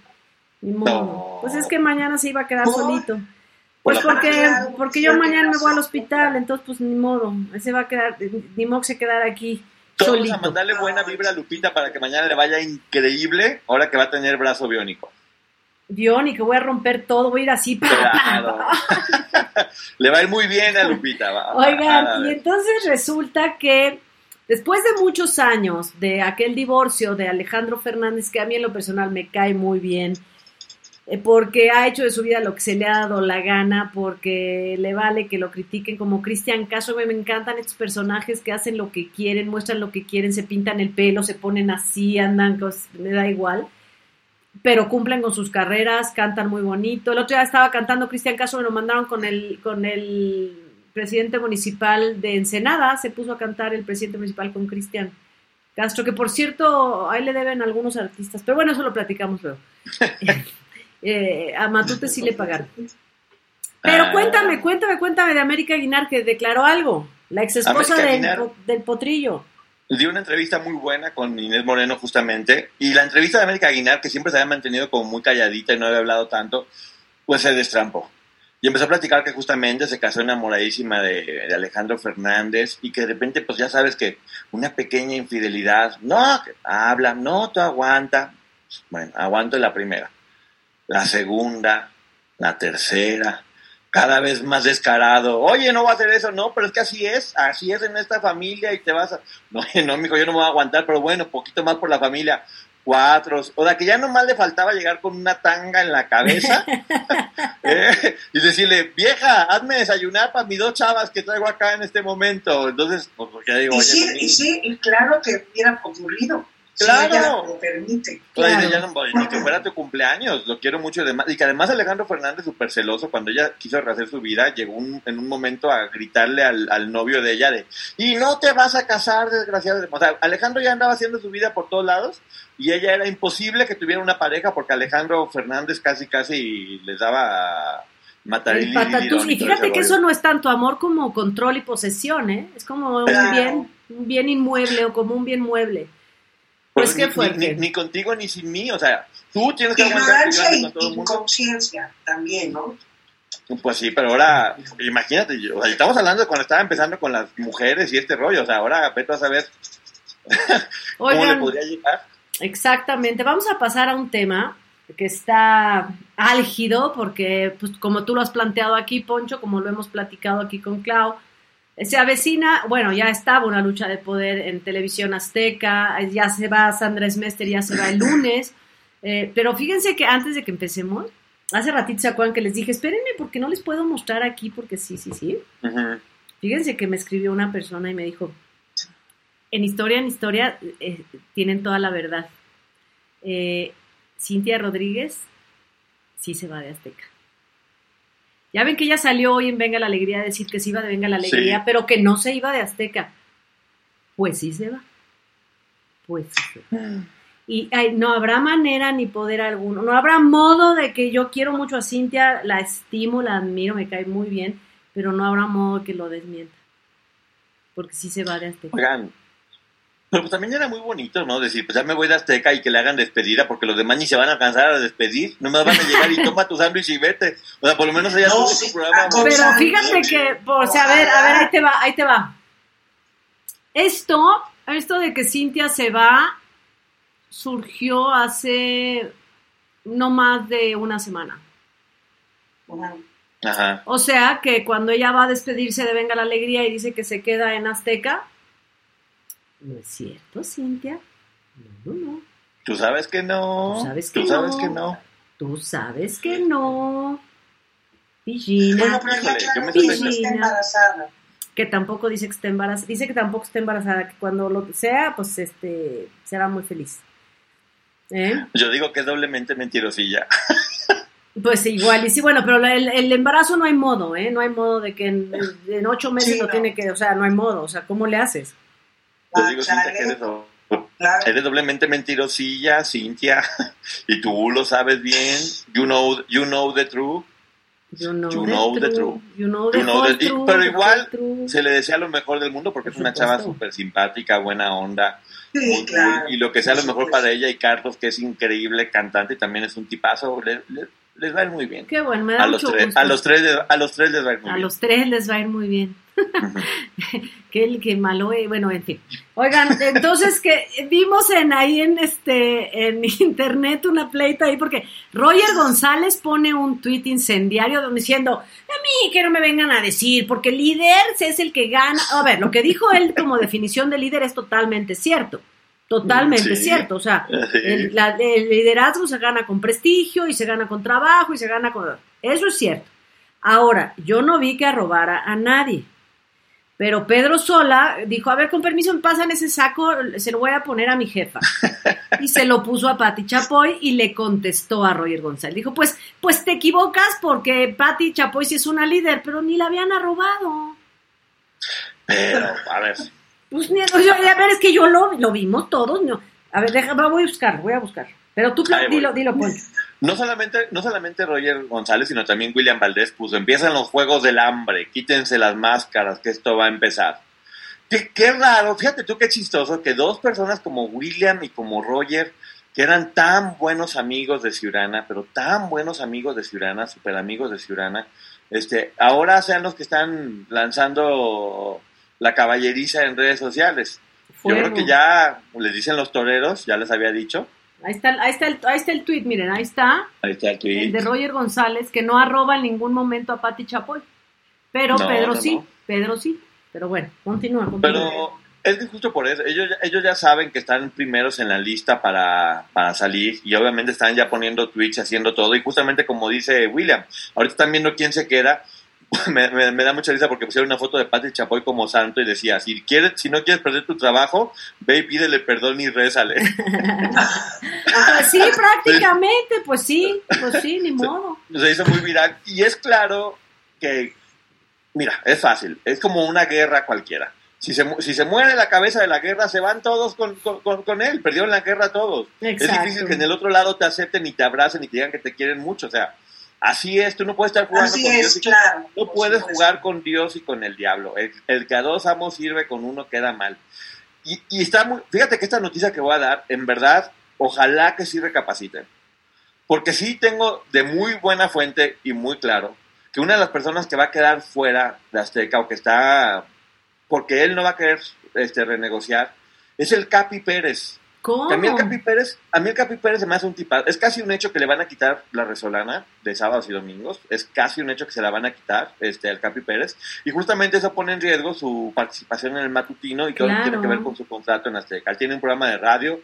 Ni modo. Pues es que mañana se iba a quedar solito. Pues porque, porque yo mañana me voy al hospital, entonces pues ni modo, se va a quedar, ni modo que se quedar aquí. Todos solito. a mandarle buena vibra a Lupita para que mañana le vaya increíble, ahora que va a tener brazo biónico. Biónico, voy a romper todo, voy a ir así. le va a ir muy bien a Lupita. Oigan, y entonces resulta que después de muchos años de aquel divorcio de Alejandro Fernández, que a mí en lo personal me cae muy bien, eh, porque ha hecho de su vida lo que se le ha dado la gana, porque le vale que lo critiquen como Cristian Caso. Me encantan estos personajes que hacen lo que quieren, muestran lo que quieren, se pintan el pelo, se ponen así, andan, me da igual. Pero cumplen con sus carreras, cantan muy bonito. El otro día estaba cantando Cristian Caso, me lo mandaron con el, con el presidente municipal de Ensenada, se puso a cantar el presidente municipal con Cristian Castro, que por cierto, ahí le deben algunos artistas, pero bueno, eso lo platicamos luego. Eh, a Matute sí le pagaron. Pero ah. cuéntame, cuéntame, cuéntame de América Guinar que declaró algo, la ex esposa del, Potrillo. Dio una entrevista muy buena con Inés Moreno justamente, y la entrevista de América Guinar, que siempre se había mantenido como muy calladita y no había hablado tanto, pues se destrampó. Y empezó a platicar que justamente se casó enamoradísima de, de, Alejandro Fernández y que de repente, pues ya sabes que una pequeña infidelidad, no, habla, no, tú aguanta. Bueno, aguanto la primera la segunda, la tercera, cada vez más descarado. Oye, no va a hacer eso, no, pero es que así es, así es en esta familia y te vas a. No, no, mijo, yo no me voy a aguantar, pero bueno, poquito más por la familia. Cuatro, o sea, que ya nomás le faltaba llegar con una tanga en la cabeza eh, y decirle, vieja, hazme desayunar para mis dos chavas que traigo acá en este momento. Entonces, pues, porque digo, y sí, y sí, y claro que hubiera ocurrido. Claro. lo permite. Claro. ni que fuera tu cumpleaños, lo quiero mucho. Y que además Alejandro Fernández, súper celoso, cuando ella quiso rehacer su vida, llegó en un momento a gritarle al, novio de ella de, y no te vas a casar, desgraciado. O sea, Alejandro ya andaba haciendo su vida por todos lados y ella era imposible que tuviera una pareja porque Alejandro Fernández casi, casi les daba matar el y, y fíjate que eso no es tanto amor como control y posesión, ¿eh? Es como un bien, un bien inmueble o como un bien mueble. Pues, qué fuerte. Ni, contigo ni sin mí, o sea, tú tienes que todo el mundo. conciencia también, ¿no? Pues sí, pero ahora, imagínate, o sea, estamos hablando de cuando estaba empezando con las mujeres y este rollo, o sea, ahora vete a saber cómo le podría llegar. Exactamente, vamos a pasar a un tema que está álgido, porque pues como tú lo has planteado aquí, Poncho, como lo hemos platicado aquí con Clau, se avecina, bueno, ya estaba una lucha de poder en televisión azteca, ya se va Sandra Smester, ya se va el lunes, eh, pero fíjense que antes de que empecemos, hace ratito se acuerdan que les dije, espérenme porque no les puedo mostrar aquí porque sí, sí, sí. Fíjense que me escribió una persona y me dijo, en historia, en historia, eh, tienen toda la verdad. Eh, Cintia Rodríguez sí se va de Azteca. Ya ven que ella salió hoy en Venga la Alegría a decir que se iba de Venga la Alegría, pero que no se iba de Azteca. Pues sí se va. Pues sí se va. Y no habrá manera ni poder alguno, no habrá modo de que yo quiero mucho a Cintia, la estimo, la admiro, me cae muy bien, pero no habrá modo que lo desmienta. Porque sí se va de Azteca. Pero pues también era muy bonito, ¿no? Decir, pues ya me voy de Azteca y que le hagan despedida porque los demás ni se van a alcanzar a despedir. No me van a llegar y toma tu sándwich y vete. O sea, por lo menos ella no, su programa. Pero fíjate que, o sea, a ver, a ver, ahí te va, ahí te va. Esto, esto de que Cintia se va, surgió hace no más de una semana. Ajá. O sea que cuando ella va a despedirse de Venga la Alegría y dice que se queda en Azteca, no es cierto, Cintia. No, no, no. Tú sabes que no. Tú sabes que, no. que no. Tú sabes que no. Pillina. Bueno, pero está embarazada. Que tampoco dice que está embarazada. Dice que tampoco está embarazada. Que cuando lo sea, pues este será muy feliz. ¿Eh? Yo digo que es doblemente mentirosilla. Pues igual, y sí, bueno, pero el, embarazo no hay modo, ¿eh? No hay modo de que en, ocho meses lo tiene que, o sea, no hay modo, o sea, ¿cómo le haces? Te digo, Cintia, que eres, eres, doblemente mentirosilla, Cintia, y tú lo sabes bien, you know, you know the truth. You know, the, truth. You know the, truth. Pero igual se le desea lo mejor del mundo porque es una chava súper simpática, buena onda. y lo que sea lo mejor para ella y Carlos, que es increíble cantante y también es un tipazo, les va a ir muy bien. Qué bueno, me da a los tres, A los, tres, a los tres les va a ir muy bien. A los tres les va a ir muy bien. que el que malo, bueno, en fin. Oigan, entonces que vimos en ahí en este en internet una pleita ahí porque Roger González pone un tuit incendiario diciendo, a mí que no me vengan a decir, porque el líder es el que gana. A ver, lo que dijo él como definición de líder es totalmente cierto. Totalmente cierto, o sea, el, liderazgo se gana con prestigio y se gana con trabajo y se gana con... Eso es cierto. Ahora, yo no vi que arrobara a nadie, pero Pedro Sola dijo, a ver, con permiso, me pasan ese saco, se lo voy a poner a mi jefa. Y se lo puso a Patti Chapoy y le contestó a Roger González. Dijo, pues, pues te equivocas porque Patti Chapoy sí es una líder, pero ni la habían arrobado. Pero, a ver, pues, a ver, es que yo lo, lo vimos todos. No. A ver, deja, voy a buscar, voy a buscar. Pero tú, dilo, dilo, Poncho. No solamente, no solamente Roger González, sino también William Valdés puso, empiezan los Juegos del Hambre, quítense las máscaras, que esto va a empezar. Qué, qué raro, fíjate tú qué chistoso, que dos personas como William y como Roger, que eran tan buenos amigos de Ciurana, pero tan buenos amigos de Ciurana, super amigos de Ciurana, este, ahora sean los que están lanzando la caballeriza en redes sociales. Yo creo que ya les dicen los toreros, ya les había dicho. Ahí está, ahí está, el, ahí está el tweet, miren, ahí está. Ahí está el tweet. El de Roger González, que no arroba en ningún momento a Pati Chapoy. Pero Pedro sí, Pedro sí. Pero bueno, continúa, continúa. Pero es justo por eso. Ellos, ellos ya saben que están primeros en la lista para, para salir y obviamente están ya poniendo tweets, haciendo todo. Y justamente como dice William, ahorita están viendo quién se queda me, me, da mucha risa porque pusieron una foto de Pati Chapoy como santo y decía, si quieres, si no quieres perder tu trabajo, ve y pídele perdón y rézale. pues sí, prácticamente, pues sí, pues sí, ni modo. Se, hizo muy viral y es claro que, mira, es fácil, es como una guerra cualquiera. Si se, si se muere la cabeza de la guerra, se van todos con, con, con él, perdieron la guerra todos. Es difícil que en el otro lado te acepten y te abracen y te digan que te quieren mucho, o sea, Así es, tú no puedes estar jugando con Dios. Y no puedes jugar con Dios y con el diablo. El, que a dos amos sirve con uno queda mal. Y, y, está muy, fíjate que esta noticia que voy a dar, en verdad, ojalá que sí recapaciten. Porque sí tengo de muy buena fuente y muy claro que una de las personas que va a quedar fuera de Azteca o que está, porque él no va a querer este, renegociar, es el Capi Pérez. ¿Cómo? A mí el Capi Pérez, a mí el Capi Pérez se me hace un tipazo. Es casi un hecho que le van a quitar la resolana de sábados y domingos. Es casi un hecho que se la van a quitar este, al Capi Pérez. Y justamente eso pone en riesgo su participación en el matutino y todo lo que tiene que ver con su contrato en Azteca. Él tiene un programa de radio.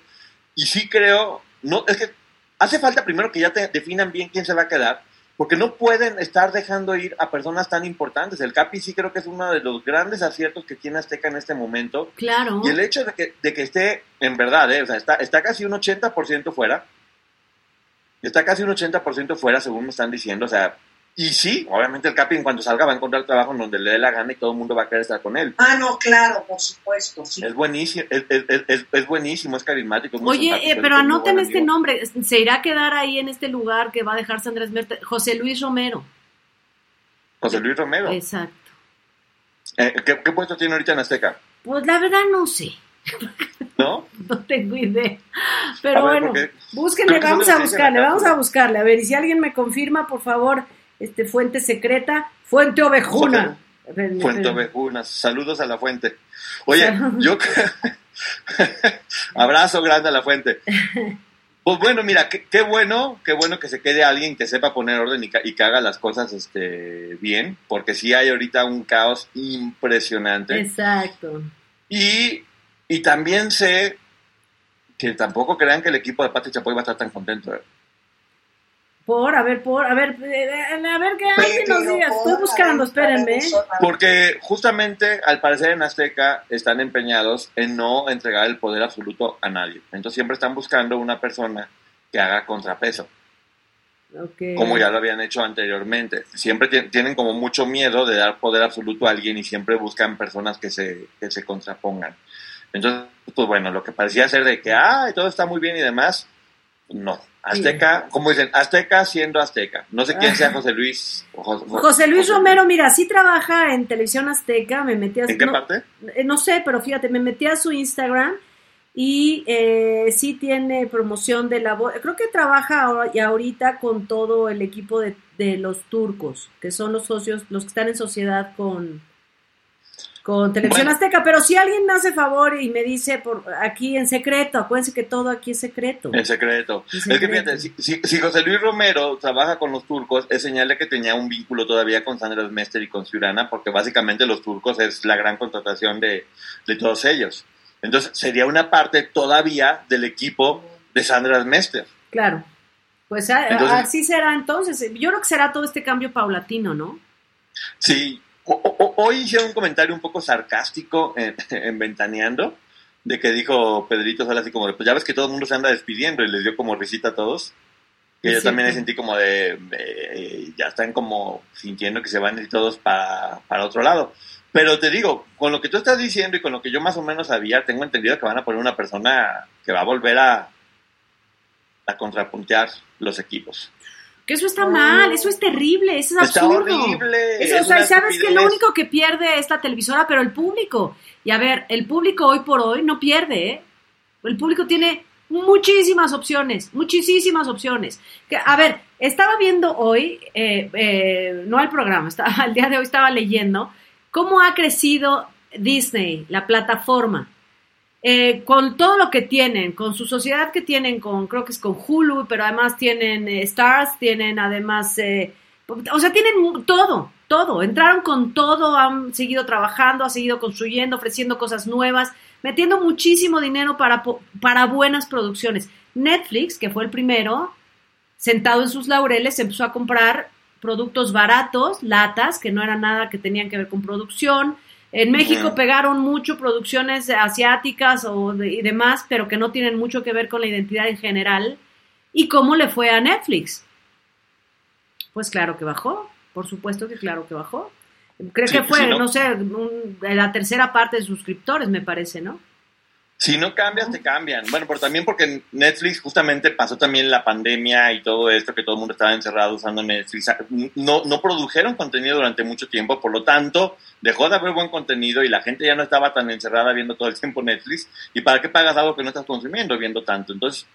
Y sí creo, no, es que hace falta primero que ya te definan bien quién se va a quedar porque no pueden estar dejando ir a personas tan importantes. El Capi sí creo que es uno de los grandes aciertos que tiene Azteca en este momento. Claro. Y el hecho de que, de que esté, en verdad, ¿eh? o sea, está, está casi un 80% fuera. Está casi un 80% fuera, según me están diciendo. O sea, y sí, obviamente el Capi en cuanto salga va a encontrar trabajo en donde le dé la gana y todo el mundo va a querer estar con él. Ah, no, claro, por supuesto. Es buenísimo, es, es, es, buenísimo, es carismático. Oye, eh, pero anoten este nombre, se irá a quedar ahí en este lugar que va a dejarse Andrés Mertes, José Luis Romero. José Luis Romero. Exacto. Eh, ¿qué, puesto tiene ahorita en Azteca? Pues la verdad no sé. ¿No? no tengo idea. Pero bueno, búsquenle, vamos a buscarle, vamos a buscarle. A ver, y si alguien me confirma, por favor, este, fuente secreta, Fuente Ovejuna. Fuente Ovejuna, saludos a la fuente. Oye, yo abrazo grande a la fuente. Pues bueno, mira, qué, bueno, qué bueno que se quede alguien que sepa poner orden y, que haga las cosas este, bien, porque sí hay ahorita un caos impresionante. Exacto. Y, y también sé que tampoco crean que el equipo de Pati Chapoy va a estar tan contento. ¿Eh? Por, a ver, por, a ver, eh, a ver qué hay nos digas. Estoy buscando, espérenme. Porque justamente, al parecer en Azteca, están empeñados en no entregar el poder absoluto a nadie. Entonces siempre están buscando una persona que haga contrapeso. como ya lo habían hecho anteriormente. Siempre tienen como mucho miedo de dar poder absoluto a alguien y siempre buscan personas que se, que se contrapongan. Entonces, pues bueno, lo que parecía ser de que, ah, todo está muy bien y demás, no. Azteca, como dicen, Azteca siendo Azteca. No sé quién sea José Luis. José, Luis Romero, mira, sí trabaja en Televisión Azteca, me metí a... ¿En qué parte? Eh, no sé, pero fíjate, me metí a su Instagram y eh, sí tiene promoción de la voz. Creo que trabaja ahorita con todo el equipo de, de los turcos, que son los socios, los que están en sociedad con con Televisión Azteca, pero si alguien me hace favor y me dice por aquí en secreto, acuérdense que todo aquí es secreto. En secreto. Es que fíjate, si, José Luis Romero trabaja con los turcos, es señal de que tenía un vínculo todavía con Sandra Mester y con Ciurana, porque básicamente los turcos es la gran contratación de, todos ellos. Entonces sería una parte todavía del equipo de Sandra Mester. Claro. Pues así será entonces. Yo creo que será todo este cambio paulatino, ¿no? Sí, hoy hicieron un comentario un poco sarcástico en, Ventaneando, de que dijo Pedrito Sala así como, pues ya ves que todo el mundo se anda despidiendo y les dio como risita a todos. Que yo también sentí como de, ya están como sintiendo que se van y todos para, para otro lado. Pero te digo, con lo que tú estás diciendo y con lo que yo más o menos sabía, tengo entendido que van a poner una persona que va a volver a, a contrapuntear los equipos. Que eso está mal, eso es terrible, eso es está Horrible, o sea, sabes que lo único que pierde es la televisora, pero el público. Y a ver, el público hoy por hoy no pierde, ¿eh? El público tiene muchísimas opciones, muchísimas opciones. Que, a ver, estaba viendo hoy, eh, eh, no al programa, estaba, al día de hoy estaba leyendo cómo ha crecido Disney, la plataforma. Eh, con todo lo que tienen, con su sociedad que tienen, con creo que es con Hulu, pero además tienen eh, Stars, tienen además, eh, o sea, tienen todo, todo, entraron con todo, han seguido trabajando, han seguido construyendo, ofreciendo cosas nuevas, metiendo muchísimo dinero para, para buenas producciones. Netflix, que fue el primero, sentado en sus laureles, empezó a comprar productos baratos, latas, que no era nada que tenían que ver con producción, en México pegaron mucho producciones asiáticas o y demás, pero que no tienen mucho que ver con la identidad en general. ¿Y cómo le fue a Netflix? Pues claro que bajó, por supuesto que claro que bajó. Creo que fue, no, sé, la tercera parte de suscriptores, me parece, ¿no? Si no cambias, te cambian. Bueno, pero también porque Netflix justamente pasó también la pandemia y todo esto, que todo el mundo estaba encerrado usando Netflix. No, no produjeron contenido durante mucho tiempo, por lo tanto, dejó de haber buen contenido y la gente ya no estaba tan encerrada viendo todo el tiempo Netflix. ¿Y para qué pagas algo que no estás consumiendo viendo tanto? Entonces,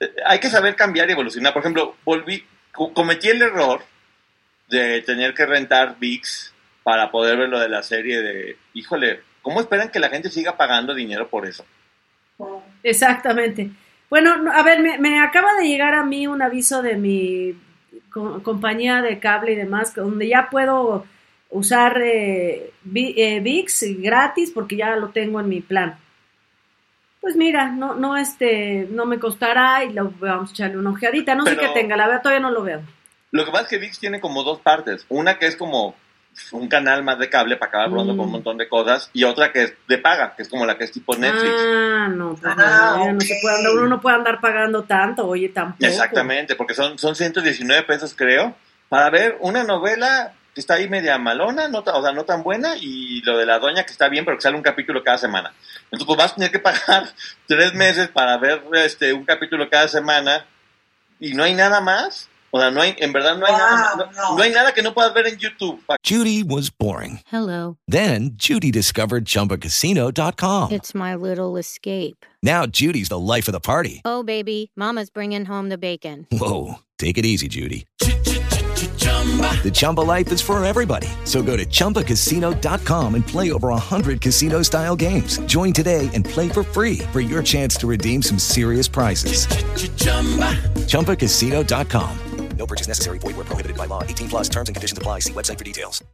eh, hay que saber cambiar y evolucionar. Por ejemplo, volví, cometí el error de tener que rentar VIX para poder ver lo de la serie de, híjole, ¿Cómo esperan que la gente siga pagando dinero por eso? Exactamente. Bueno, a ver, me, acaba de llegar a mí un aviso de mi compañía de cable y demás, donde ya puedo usar eh, eh, VIX gratis porque ya lo tengo en mi plan. Pues mira, no, no, este, no me costará y lo, vamos a echarle una ojeadita. No sé qué tenga, la verdad todavía no lo veo. Lo que pasa es que VIX tiene como dos partes. Una que es como un canal más de cable para acabar hablando con un mm. montón de cosas y otra que es de paga, que es como la que es tipo Netflix. Ah, no, pues ah, no, se puede andar, uno no puede andar pagando tanto, oye, tampoco. Exactamente, porque son, son 119 pesos creo, para ver una novela que está ahí media malona, no, o sea, no tan buena, y lo de la doña que está bien, pero que sale un capítulo cada semana. Entonces, pues vas a tener que pagar tres meses para ver este un capítulo cada semana y no hay nada más. O sea, no hay, en verdad no hay, nada, no, no hay nada que no puedas ver en YouTube. Judy was boring. Hello. Then Judy discovered ChumbaCasino.com. It's my little escape. Now Judy's the life of the party. Oh, baby, mama's bringing home the bacon. Whoa, take it easy, Judy. The Chumba life is for everybody. So go to ChumbaCasino.com and play over 100 casino-style games. Join today and play for free for your chance to redeem some serious prizes. ChumbaCasino.com. No purchase necessary. Void where prohibited by law. 18 plus terms and conditions apply. See website for details.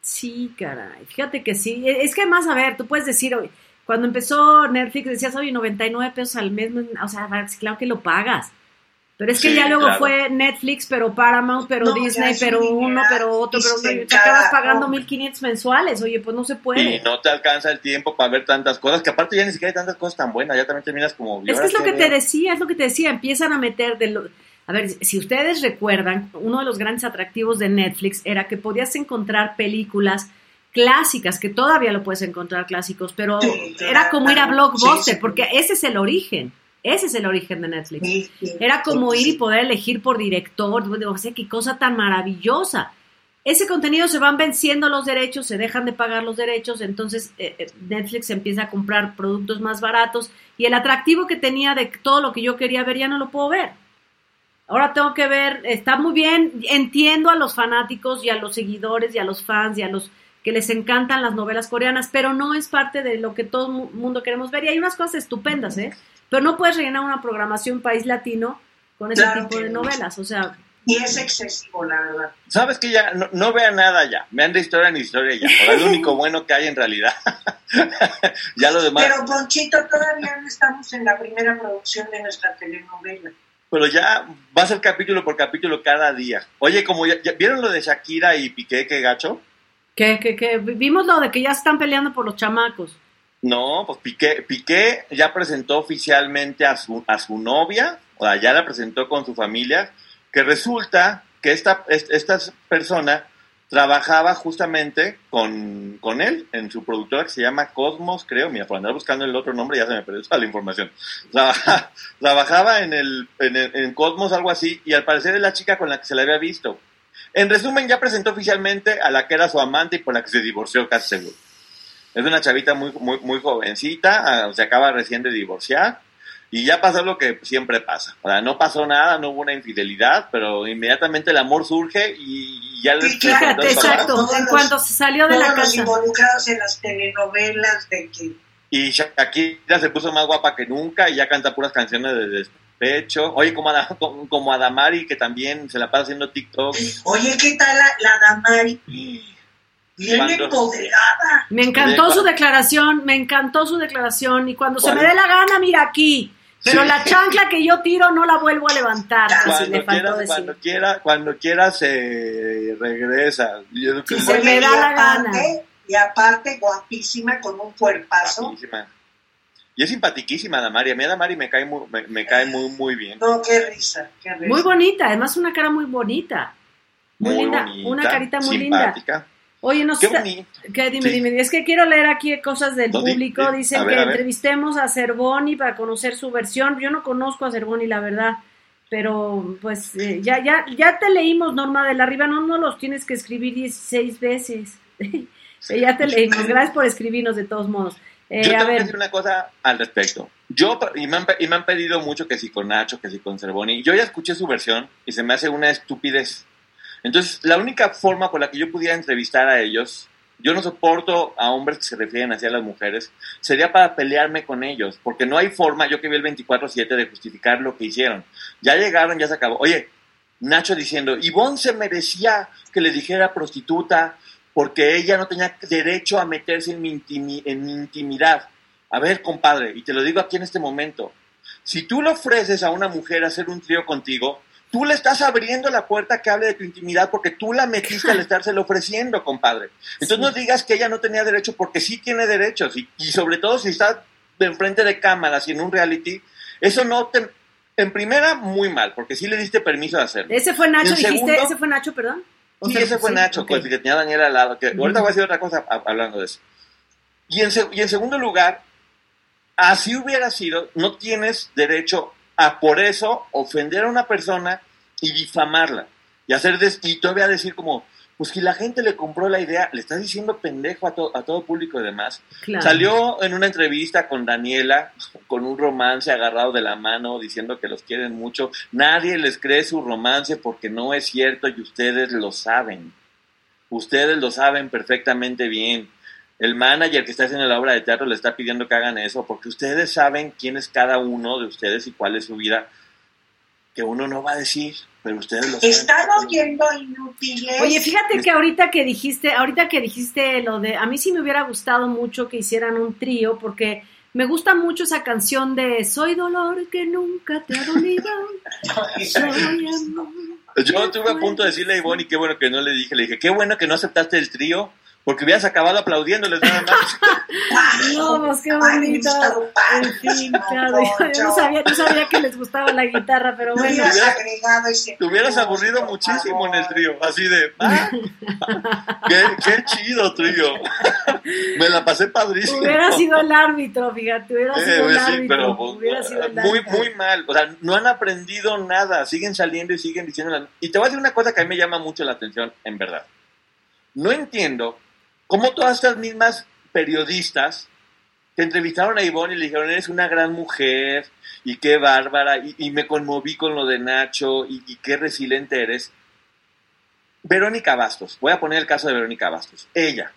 Sí, caray. Fíjate que sí. Es que más, a ver, tú puedes decir, cuando empezó Netflix decías, oye, 99 pesos al mes. O sea, claro que lo pagas. Pero es que ya luego fue Netflix, pero Paramount, pero Disney, pero uno, pero otro, pero te acabas pagando 1500 mensuales. Oye, pues no se puede. Y no te alcanza el tiempo para ver tantas cosas, que aparte ya ni siquiera hay tantas cosas tan buenas. Ya también terminas como. Es que es lo que te decía, es lo que te decía. Empiezan a meter de lo A ver, si ustedes recuerdan, uno de los grandes atractivos de Netflix era que podías encontrar películas clásicas, que todavía lo puedes encontrar clásicos, pero era como ir a Blockbuster, porque ese es el origen. Ese es el origen de Netflix. Era como ir y poder elegir por director. O sea, qué cosa tan maravillosa. Ese contenido se van venciendo los derechos, se dejan de pagar los derechos, entonces eh, eh, Netflix empieza a comprar productos más baratos y el atractivo que tenía de todo lo que yo quería ver ya no lo puedo ver. Ahora tengo que ver, está muy bien, entiendo a los fanáticos y a los seguidores y a los fans y a los que les encantan las novelas coreanas, pero no es parte de lo que todo el mundo queremos ver. Y hay unas cosas estupendas, ¿eh? Pero no puedes rellenar una programación país latino con ese tipo de novelas, o sea... Y es excesivo, la verdad. Sabes que ya no, no vea nada ya, vean de historia ni historia ya, por el único bueno que hay en realidad. ya lo demás. Pero Ponchito, todavía no estamos en la primera producción de nuestra telenovela pero ya va a ser capítulo por capítulo cada día. Oye, como ya, ¿vieron lo de Shakira y Piqué, qué gacho? ¿Qué, qué, qué? Vimos lo de que ya están peleando por los chamacos. No, pues Piqué, Piqué ya presentó oficialmente a su, a su novia, o sea, ya la presentó con su familia, que resulta que esta, esta persona trabajaba justamente con, con, él en su productora que se llama Cosmos, creo. Mira, por andar buscando el otro nombre ya se me perdió toda la información. trabajaba en, el, en, Cosmos, algo así, y al parecer es la chica con la que se le había visto. En resumen, ya presentó oficialmente a la que era su amante y por la que se divorció casi seguro. Es una chavita muy, muy, muy jovencita, ah, se acaba recién de divorciar y ya pasó lo que siempre pasa. O sea, no pasó nada, no hubo una infidelidad, pero inmediatamente el amor surge y, ya le... Fíjate, exacto, en cuanto se salió de la casa. Los involucrados en las telenovelas de que... Y Shakira se puso más guapa que nunca y ya canta puras canciones de despecho. Oye, como, como Adamari, que también se la pasa haciendo TikTok. Oye, ¿qué tal la, la Adamari? Bien empoderada. Me encantó su declaración, me encantó su declaración. Y cuando se me dé la gana, mira aquí. Pero la chancla que yo tiro no la vuelvo a levantar. Cuando, quiera, cuando quiera, cuando quiera se regresa. Si se me da la gana. Y aparte, guapísima, con un cuerpazo. Guapísima. Y es simpatiquísima Damari. A mí Damari me cae muy, me, cae muy, muy bien. No, qué risa, qué risa. Muy bonita, además una cara muy bonita. Muy, linda, una carita muy simpática. linda. Oye, no sé. ¿Qué, dime, dime. Es que quiero leer aquí cosas del público. Dicen que entrevistemos a Cervoni para conocer su versión. Yo no conozco a Cervoni, la verdad. Pero, pues, eh, ya, ya, ya te leímos, Norma de la Riva. No, no los tienes que escribir 16 veces. ya te leímos. Gracias por escribirnos de todos modos. Eh, yo tengo que decir una cosa al respecto. Yo, y me, han, y me han pedido mucho que si con Nacho, que si con Cervoni. Yo ya escuché su versión y se me hace una estupidez. Entonces, la única forma por la que yo pudiera entrevistar a ellos, yo no soporto a hombres que se refieren hacia las mujeres, sería para pelearme con ellos, porque no hay forma, yo que vi el 24-7, de justificar lo que hicieron. Ya llegaron, ya se acabó. Oye, Nacho diciendo, Ivonne se merecía que le dijera prostituta porque ella no tenía derecho a meterse en mi, en mi intimidad. A ver, compadre, y te lo digo aquí en este momento, si tú le ofreces a una mujer hacer un trío contigo, tú le estás abriendo la puerta que hable de tu intimidad porque tú la metiste al estárselo ofreciendo, compadre. Entonces no digas que ella no tenía derecho porque sí tiene derechos y, sobre todo si está enfrente de cámaras y en un reality, eso no te... En primera, muy mal, porque sí le diste permiso de hacerlo. Ese fue Nacho, dijiste, ese fue Nacho, perdón. sí, ese fue Nacho, pues, que tenía Daniela al lado, que ahorita voy a decir otra cosa hablando de eso. Y en, y en segundo lugar, así hubiera sido, no tienes derecho a por eso ofender a una persona y difamarla. Y hacer des y todavía decir como, pues que la gente le compró la idea, le estás diciendo pendejo a, a todo público y demás. Salió en una entrevista con Daniela, con un romance agarrado de la mano, diciendo que los quieren mucho. Nadie les cree su romance porque no es cierto y ustedes lo saben. Ustedes lo saben perfectamente bien. El manager que está haciendo la obra de teatro le está pidiendo que hagan eso porque ustedes saben quién es cada uno de ustedes y cuál es su vida que uno no va a decir, pero ustedes lo saben. Están oyendo inútiles. Oye, fíjate que ahorita que dijiste, ahorita que dijiste lo de, a mí sí me hubiera gustado mucho que hicieran un trío porque me gusta mucho esa canción de Soy dolor que nunca te ha dolido. Soy amor. Yo estuve a punto de decirle a Ivonne y qué bueno que no le dije, le dije, qué bueno que no aceptaste el trío porque hubieras acabado aplaudiéndoles nada más. no, pues qué bonito. En fin, claro, yo no sabía, no sabía que les gustaba la guitarra, pero bueno. Hubieras agregado ese te hubieras aburrido muchísimo en el trío, así de, ah, qué, qué, chido trío. Me la pasé padrísimo. Hubiera sido el árbitro, fíjate, hubiera eh, sido el sí, árbitro. Pero, pues, hubiera sido el muy, árbitro. muy mal, o sea, no han aprendido nada, siguen saliendo y siguen diciendo. Y te voy a decir una cosa que a mí me llama mucho la atención, en verdad. No entiendo como todas estas mismas periodistas que entrevistaron a Ivonne y le dijeron, eres una gran mujer y qué bárbara, y, me conmoví con lo de Nacho y, y, qué resiliente eres. Verónica Bastos, voy a poner el caso de Verónica Bastos, ella,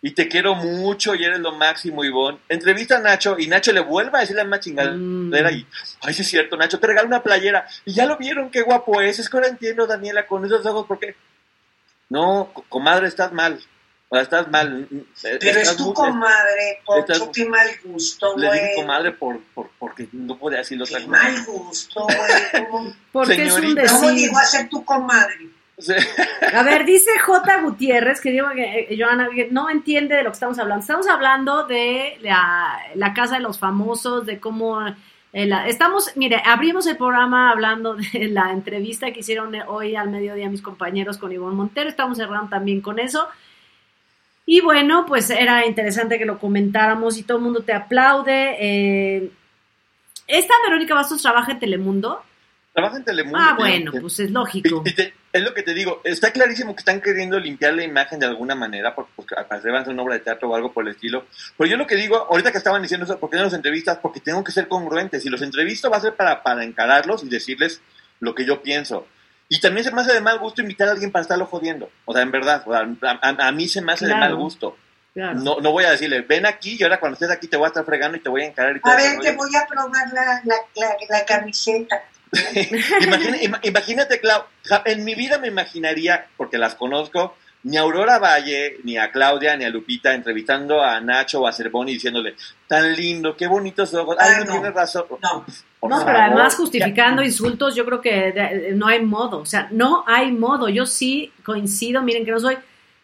y te quiero mucho y eres lo máximo, Ivonne. Entrevista a Nacho y Nacho le vuelve a decir la más chingadera y, ay, sí es cierto, Nacho, te regalo una playera. Y ya lo vieron, qué guapo es. Es que ahora entiendo, Daniela, con esos ojos, ¿por qué? No, comadre, estás mal. O sea, estás mal. Pero es tu comadre, por estás, qué mal gusto, güey. Le dije comadre por, por, porque no podía decirlo otra cosa. mal gusto, güey. Porque Señorita, es un ¿Cómo digo a ser tu comadre? Sí. A ver, dice J. Gutiérrez, que digo que eh, Joana no entiende de lo que estamos hablando. Estamos hablando de la, la casa de los famosos, de cómo... Eh, la, estamos, mire, abrimos el programa hablando de la entrevista que hicieron hoy al mediodía mis compañeros con Ivonne Montero. Estamos cerrando también con eso. Y bueno, pues era interesante que lo comentáramos y todo el mundo te aplaude. Eh, ¿Esta Verónica Bastos trabaja en Telemundo? Trabaja en Telemundo. Ah, bueno, pues es lógico. es lo que te digo, está clarísimo que están queriendo limpiar la imagen de alguna manera, porque, porque al parecer van a hacer una obra de teatro o algo por el estilo. Pero yo lo que digo, ahorita que estaban diciendo eso, ¿por qué no los entrevistas? Porque tengo que ser congruentes. Si los entrevisto va a ser para, para encararlos y decirles lo que yo pienso. Y también se me hace de mal gusto invitar a alguien para estarlo jodiendo. O sea, en verdad, a, mí se me hace de mal gusto. No, no voy a decirle, ven aquí y ahora cuando estés aquí te voy a estar fregando y te voy a encarar. Y a ver, te voy a probar la, la, la, camiseta. imagínate, Clau, en mi vida me imaginaría, porque las conozco, ni a Aurora Valle, ni a Claudia, ni a Lupita entrevistando a Nacho o a Cervoni diciéndole, tan lindo, qué bonitos ojos. Ay, no, tienes razón. No, no pero además justificando insultos, yo creo que no hay modo. O sea, no hay modo. Yo sí coincido, miren que no soy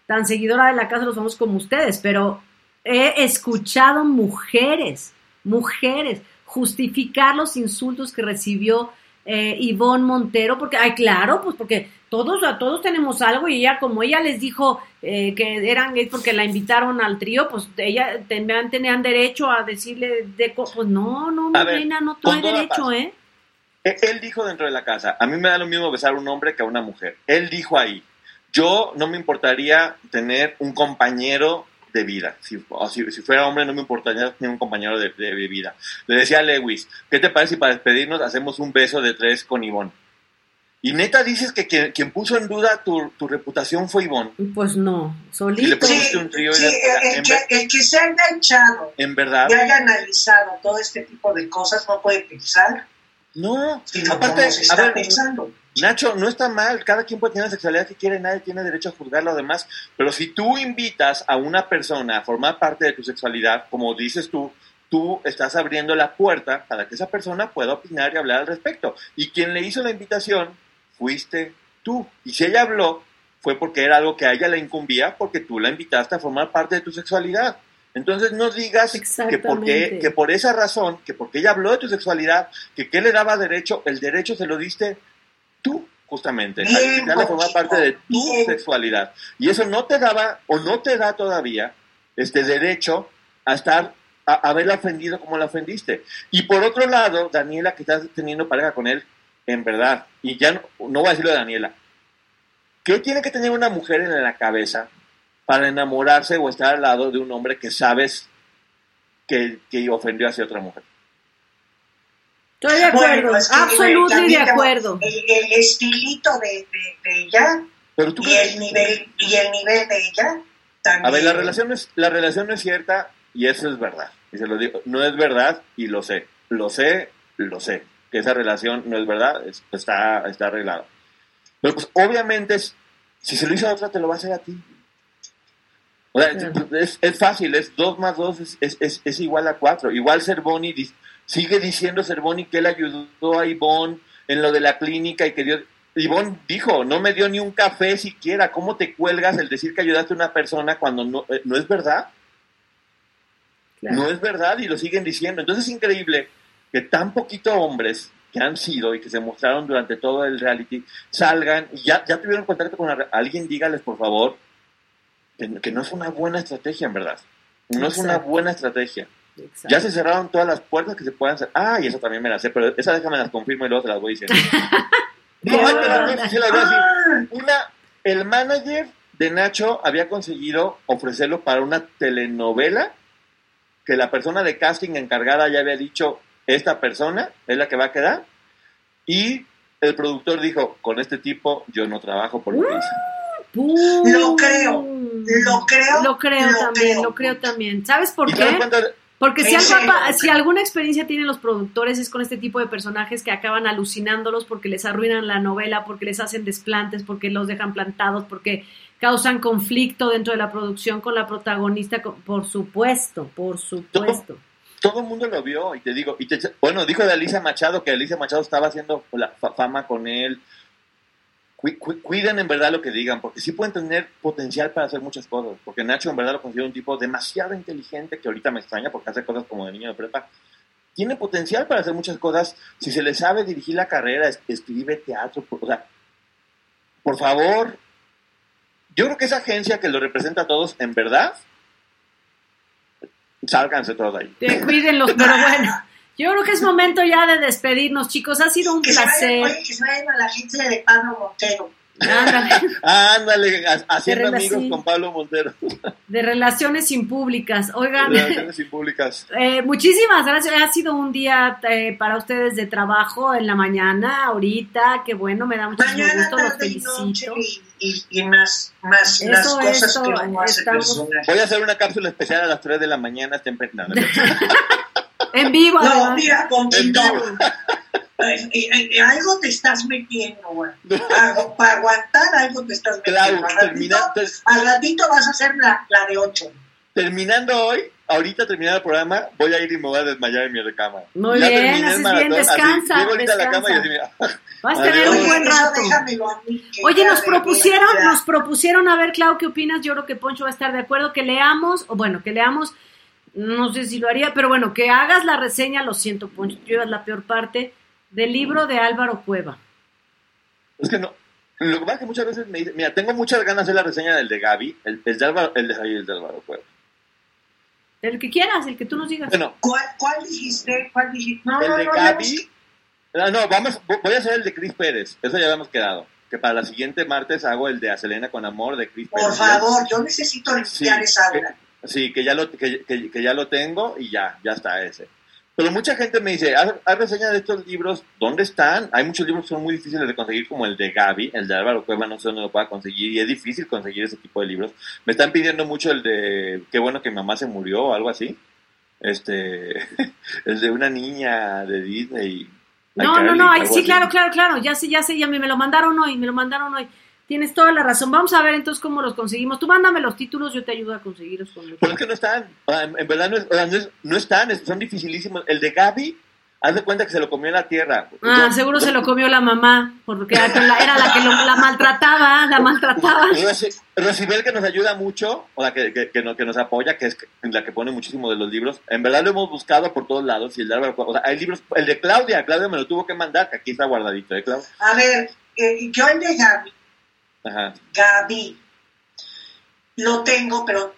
tan seguidora de la Casa de los Famosos como ustedes, pero he escuchado mujeres, mujeres, justificar los insultos que recibió eh, Ivonne Montero, porque, ay, claro, pues porque todos, todos tenemos algo y ella, como ella les dijo eh, que eran gays porque la invitaron al trío, pues ella tenían, tenían derecho a decirle, de, pues no, no, mi reina, no hay derecho, ¿eh? ¿eh? Él dijo dentro de la casa, a mí me da lo mismo besar a un hombre que a una mujer. Él dijo ahí, yo no me importaría tener un compañero de vida. Si, si, fuera hombre no me importaría tener un compañero de, de, vida. Le decía a Lewis, ¿qué te parece si para despedirnos hacemos un beso de tres con Ivonne? Y neta dices que quien, puso en duda tu, tu, reputación fue Ivonne. Pues no, solito. Sí, un trío sí, el, que, el, que, se ha enganchado en verdad. y haya analizado todo este tipo de cosas no puede pensar. No, aparte, a ver, pensando. Nacho, no está mal, cada quien puede tener la sexualidad que quiere, nadie tiene derecho a juzgar lo demás, pero si tú invitas a una persona a formar parte de tu sexualidad, como dices tú, tú estás abriendo la puerta para que esa persona pueda opinar y hablar al respecto. Y quien le hizo la invitación fuiste tú. Y si ella habló, fue porque era algo que a ella le incumbía, porque tú la invitaste a formar parte de tu sexualidad. Entonces no digas que, porque, que por esa razón, que porque ella habló de tu sexualidad, que qué le daba derecho, el derecho se lo diste tú, justamente, a formar parte de tu sexualidad. Y eso no te daba, o no te da todavía, este derecho a estar, a, haberla ofendido como la ofendiste. Y por otro lado, Daniela, que estás teniendo pareja con él, en verdad, y ya no, no voy a decirlo de Daniela, ¿qué tiene que tener una mujer en la cabeza para enamorarse o estar al lado de un hombre que sabes que, que ofendió hacia otra mujer? Estoy de acuerdo, absolutamente de acuerdo. El, estilito de, ella y, el nivel, y el nivel de ella también. A ver, la relación, es, la relación no es cierta y eso es verdad. Y se lo digo, no es verdad y lo sé. Lo sé, lo sé. Que esa relación no es verdad, está, está arreglada. Pero pues obviamente, si se lo hizo a otra, te lo va a hacer a ti. O sea, es, es, fácil, es 2 más 2 es, es, es, igual a 4. Igual ser Bonnie Sigue diciendo Cervoni que él ayudó a Ivonne en lo de la clínica y que Dios... Ivonne dijo, no me dio ni un café siquiera. ¿Cómo te cuelgas el decir que ayudaste a una persona cuando no, eh, no es verdad? No es verdad y lo siguen diciendo. Entonces es increíble que tan poquito hombres que han sido y que se mostraron durante todo el reality salgan y ya, ya tuvieron contacto con alguien, dígales por favor que, no es una buena estrategia en verdad. No es una buena estrategia. Ya se cerraron todas las puertas que se puedan hacer. Ah, y eso también me la sé, pero esa déjame las confirmo y luego se las voy diciendo. Una, el manager de Nacho había conseguido ofrecerlo para una telenovela que la persona de casting encargada ya había dicho, esta persona es la que va a quedar. Y el productor dijo, con este tipo yo no trabajo por lo Lo creo, lo creo. Lo creo también, lo creo también. ¿Sabes por qué? Porque si, si alguna experiencia tienen los productores es con este tipo de personajes que acaban alucinándolos porque les arruinan la novela, porque les hacen desplantes, porque los dejan plantados, porque causan conflicto dentro de la producción con la protagonista, por supuesto, por supuesto. Todo, el mundo lo vio y te digo, y bueno, dijo de Alicia Machado que Alicia Machado estaba haciendo la fama con él, cuiden en verdad lo que digan, porque sí pueden tener potencial para hacer muchas cosas. Porque Nacho en verdad lo considero un tipo demasiado inteligente, que ahorita me extraña porque hace cosas como de niño de prepa. Tiene potencial para hacer muchas cosas. Si se le sabe dirigir la carrera, escribe teatro, o sea, por favor. Yo creo que esa agencia que lo representa a todos, en verdad, sálganse todos ahí. cuídenlos, pero bueno. Yo creo que es momento ya de despedirnos, chicos. Ha sido un placer. oye, que se vayan a la agencia de Pablo Montero. Ándale. Ándale, haciendo amigos con Pablo Montero. De relaciones impúblicas. Oigan. relaciones impúblicas. Eh, muchísimas gracias. Ha sido un día eh, para ustedes de trabajo en la mañana, ahorita. Qué bueno, me da muchísimo gusto. Los felicito. Y, y, más, más las cosas que uno hace Voy a hacer una cápsula especial a las 3 de la mañana. Estén En vivo. No, mira, Pontito. algo te estás metiendo, güey. Para aguantar algo te estás metiendo. Claro, al, ratito, vas a hacer la, la de 8. Terminando hoy, ahorita terminando el programa, voy a ir y me voy a desmayar en mi recama. Muy ya bien, haces bien, descansa. Así, descansa. A la cama y así, Vas a tener un buen rato. Oye, nos propusieron, nos propusieron, a ver, Clau, ¿qué opinas? Yo creo que Poncho va a estar de acuerdo que leamos, o bueno, que leamos no sé si lo haría, pero bueno, que hagas la reseña, lo siento, Poncho, llevas la peor parte, del libro de Álvaro Cueva. Es que no, lo que pasa es que muchas veces me dicen, mira, tengo muchas ganas de hacer la reseña del de Gaby, el, de Álvaro, el de el de Álvaro Cueva. El que quieras, el que tú nos digas. Bueno, ¿Cuál, cuál dijiste? ¿Cuál dijiste? No, el no, de no, Gaby. No, no, vamos, voy a hacer el de Chris Pérez, eso ya habíamos quedado. Que para la siguiente martes hago el de A Selena con Amor de Chris Pérez. Por favor, yo necesito limpiar esa obra. Sí, que ya lo, que, que, ya lo tengo y ya, ya está ese. Pero mucha gente me dice, haz, reseña de estos libros, ¿dónde están? Hay muchos libros que son muy difíciles de conseguir, como el de Gaby, el de Álvaro Cueva, no sé dónde lo pueda conseguir, y es difícil conseguir ese tipo de libros. Me están pidiendo mucho el de, qué bueno que mi mamá se murió o algo así. Este, el de una niña de Disney. No, no, no, sí, claro, claro, claro, ya sé, ya sé, ya me, me lo mandaron hoy, me lo mandaron hoy. Tienes toda la razón. Vamos a ver entonces cómo los conseguimos. Tú mándame los títulos, yo te ayudo a conseguirlos. Pero es que no están, en verdad no, no, están, son dificilísimos. El de Gaby, haz de cuenta que se lo comió en la tierra. Ah, seguro se lo comió la mamá, porque era la que la maltrataba, la maltrataba. Recibel que nos ayuda mucho, o la que, que, nos, apoya, que es la que pone muchísimo de los libros. En verdad lo hemos buscado por todos lados. Y el de o sea, hay libros, el de Claudia, Claudia me lo tuvo que mandar, que aquí está guardadito, ¿eh, Claudia? A ver, eh, yo el de Gaby Gaby. Lo tengo, pero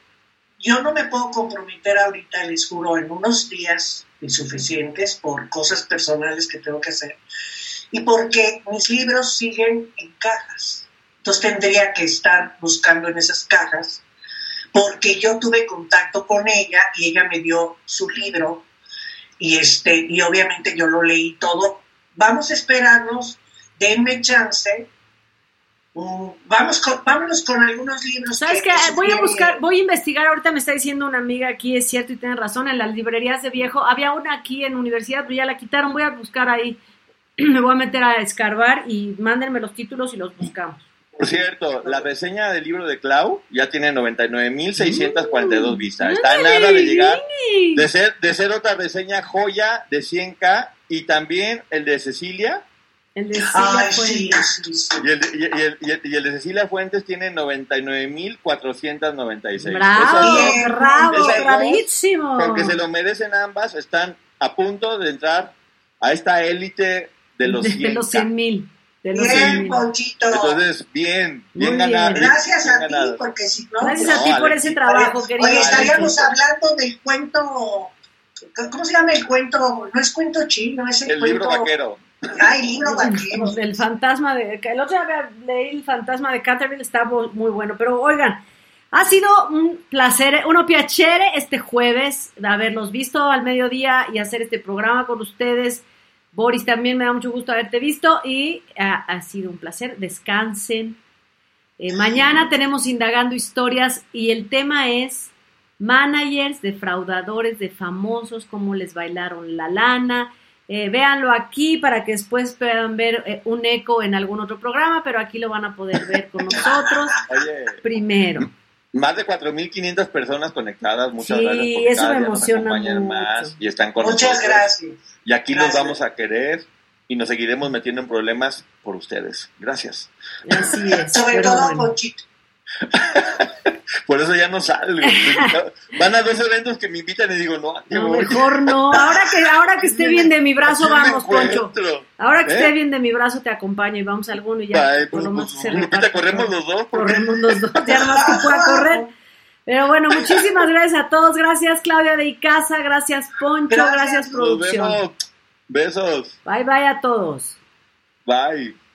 yo no me puedo comprometer ahorita, les juro, en unos días insuficientes por cosas personales que tengo que hacer y porque mis libros siguen en cajas. Entonces tendría que estar buscando en esas cajas porque yo tuve contacto con ella y ella me dio su libro y este y obviamente yo lo leí todo. Vamos a esperarnos, denme chance Vamos con, vámonos con algunos libros. ¿Sabes qué? Voy a buscar, voy a investigar. Ahorita me está diciendo una amiga aquí, es cierto y tiene razón, en las librerías de viejo. Había una aquí en universidad, pero ya la quitaron. Voy a buscar ahí. Me voy a meter a escarbar y mándenme los títulos y los buscamos. Por cierto, la reseña del libro de Clau ya tiene 99.642 mm. vistas. Está nada de llegar, de ser, de ser otra reseña joya de 100k y también el de Cecilia El de Cecilia Fuentes. Y, el, y, el, y, el, de Cecilia Fuentes tiene 99.496. ¡Bravo! ¡Bravo! ¡Bravísimo! Porque se lo merecen ambas, están a punto de entrar a esta élite de los 100 De los 100 mil. Bien, Ponchito. Entonces, bien, bien ganado. Gracias a ti, porque si no. Gracias a ti por ese trabajo, querido. Oye, estaríamos hablando del cuento. ¿Cómo se llama el cuento? No es cuento chino, es el, el cuento. libro vaquero. Libro. El fantasma de. El otro día leí el fantasma de Canterville, está muy bueno. Pero oigan, ha sido un placer, uno piacere este jueves de haberlos visto al mediodía y hacer este programa con ustedes. Boris, también me da mucho gusto haberte visto y ha, ha sido un placer. Descansen. Eh, mañana tenemos Indagando Historias y el tema es managers, defraudadores de famosos, cómo les bailaron la lana. Eh, véanlo aquí para que después puedan ver eh, un eco en algún otro programa, pero aquí lo van a poder ver con nosotros Oye, primero. Más de 4.500 personas conectadas, muchas Sí, gracias. por eso me emociona mucho. más y están con Muchas nosotros. gracias. Y aquí Gracias. nos vamos a querer y nos seguiremos metiendo en problemas por ustedes. Gracias. Así es. Sobre todo, bueno. Ponchito. Por eso ya no salgo. Van a dos eventos que me invitan y digo, no, mejor no. Ahora que, ahora que esté bien de mi brazo, vamos, Poncho. Ahora que ¿Eh? esté bien de mi brazo, te acompaño y vamos a alguno y ya. Ay, por lo pues, más pues, reparte. corremos los dos. Corremos los dos, ya nomás que pueda correr. Pero bueno, muchísimas gracias a todos. Gracias, Claudia de Icaza. Gracias, Poncho. Gracias. Gracias, Nos producción. vemos. Besos. Bye, bye a todos. Bye.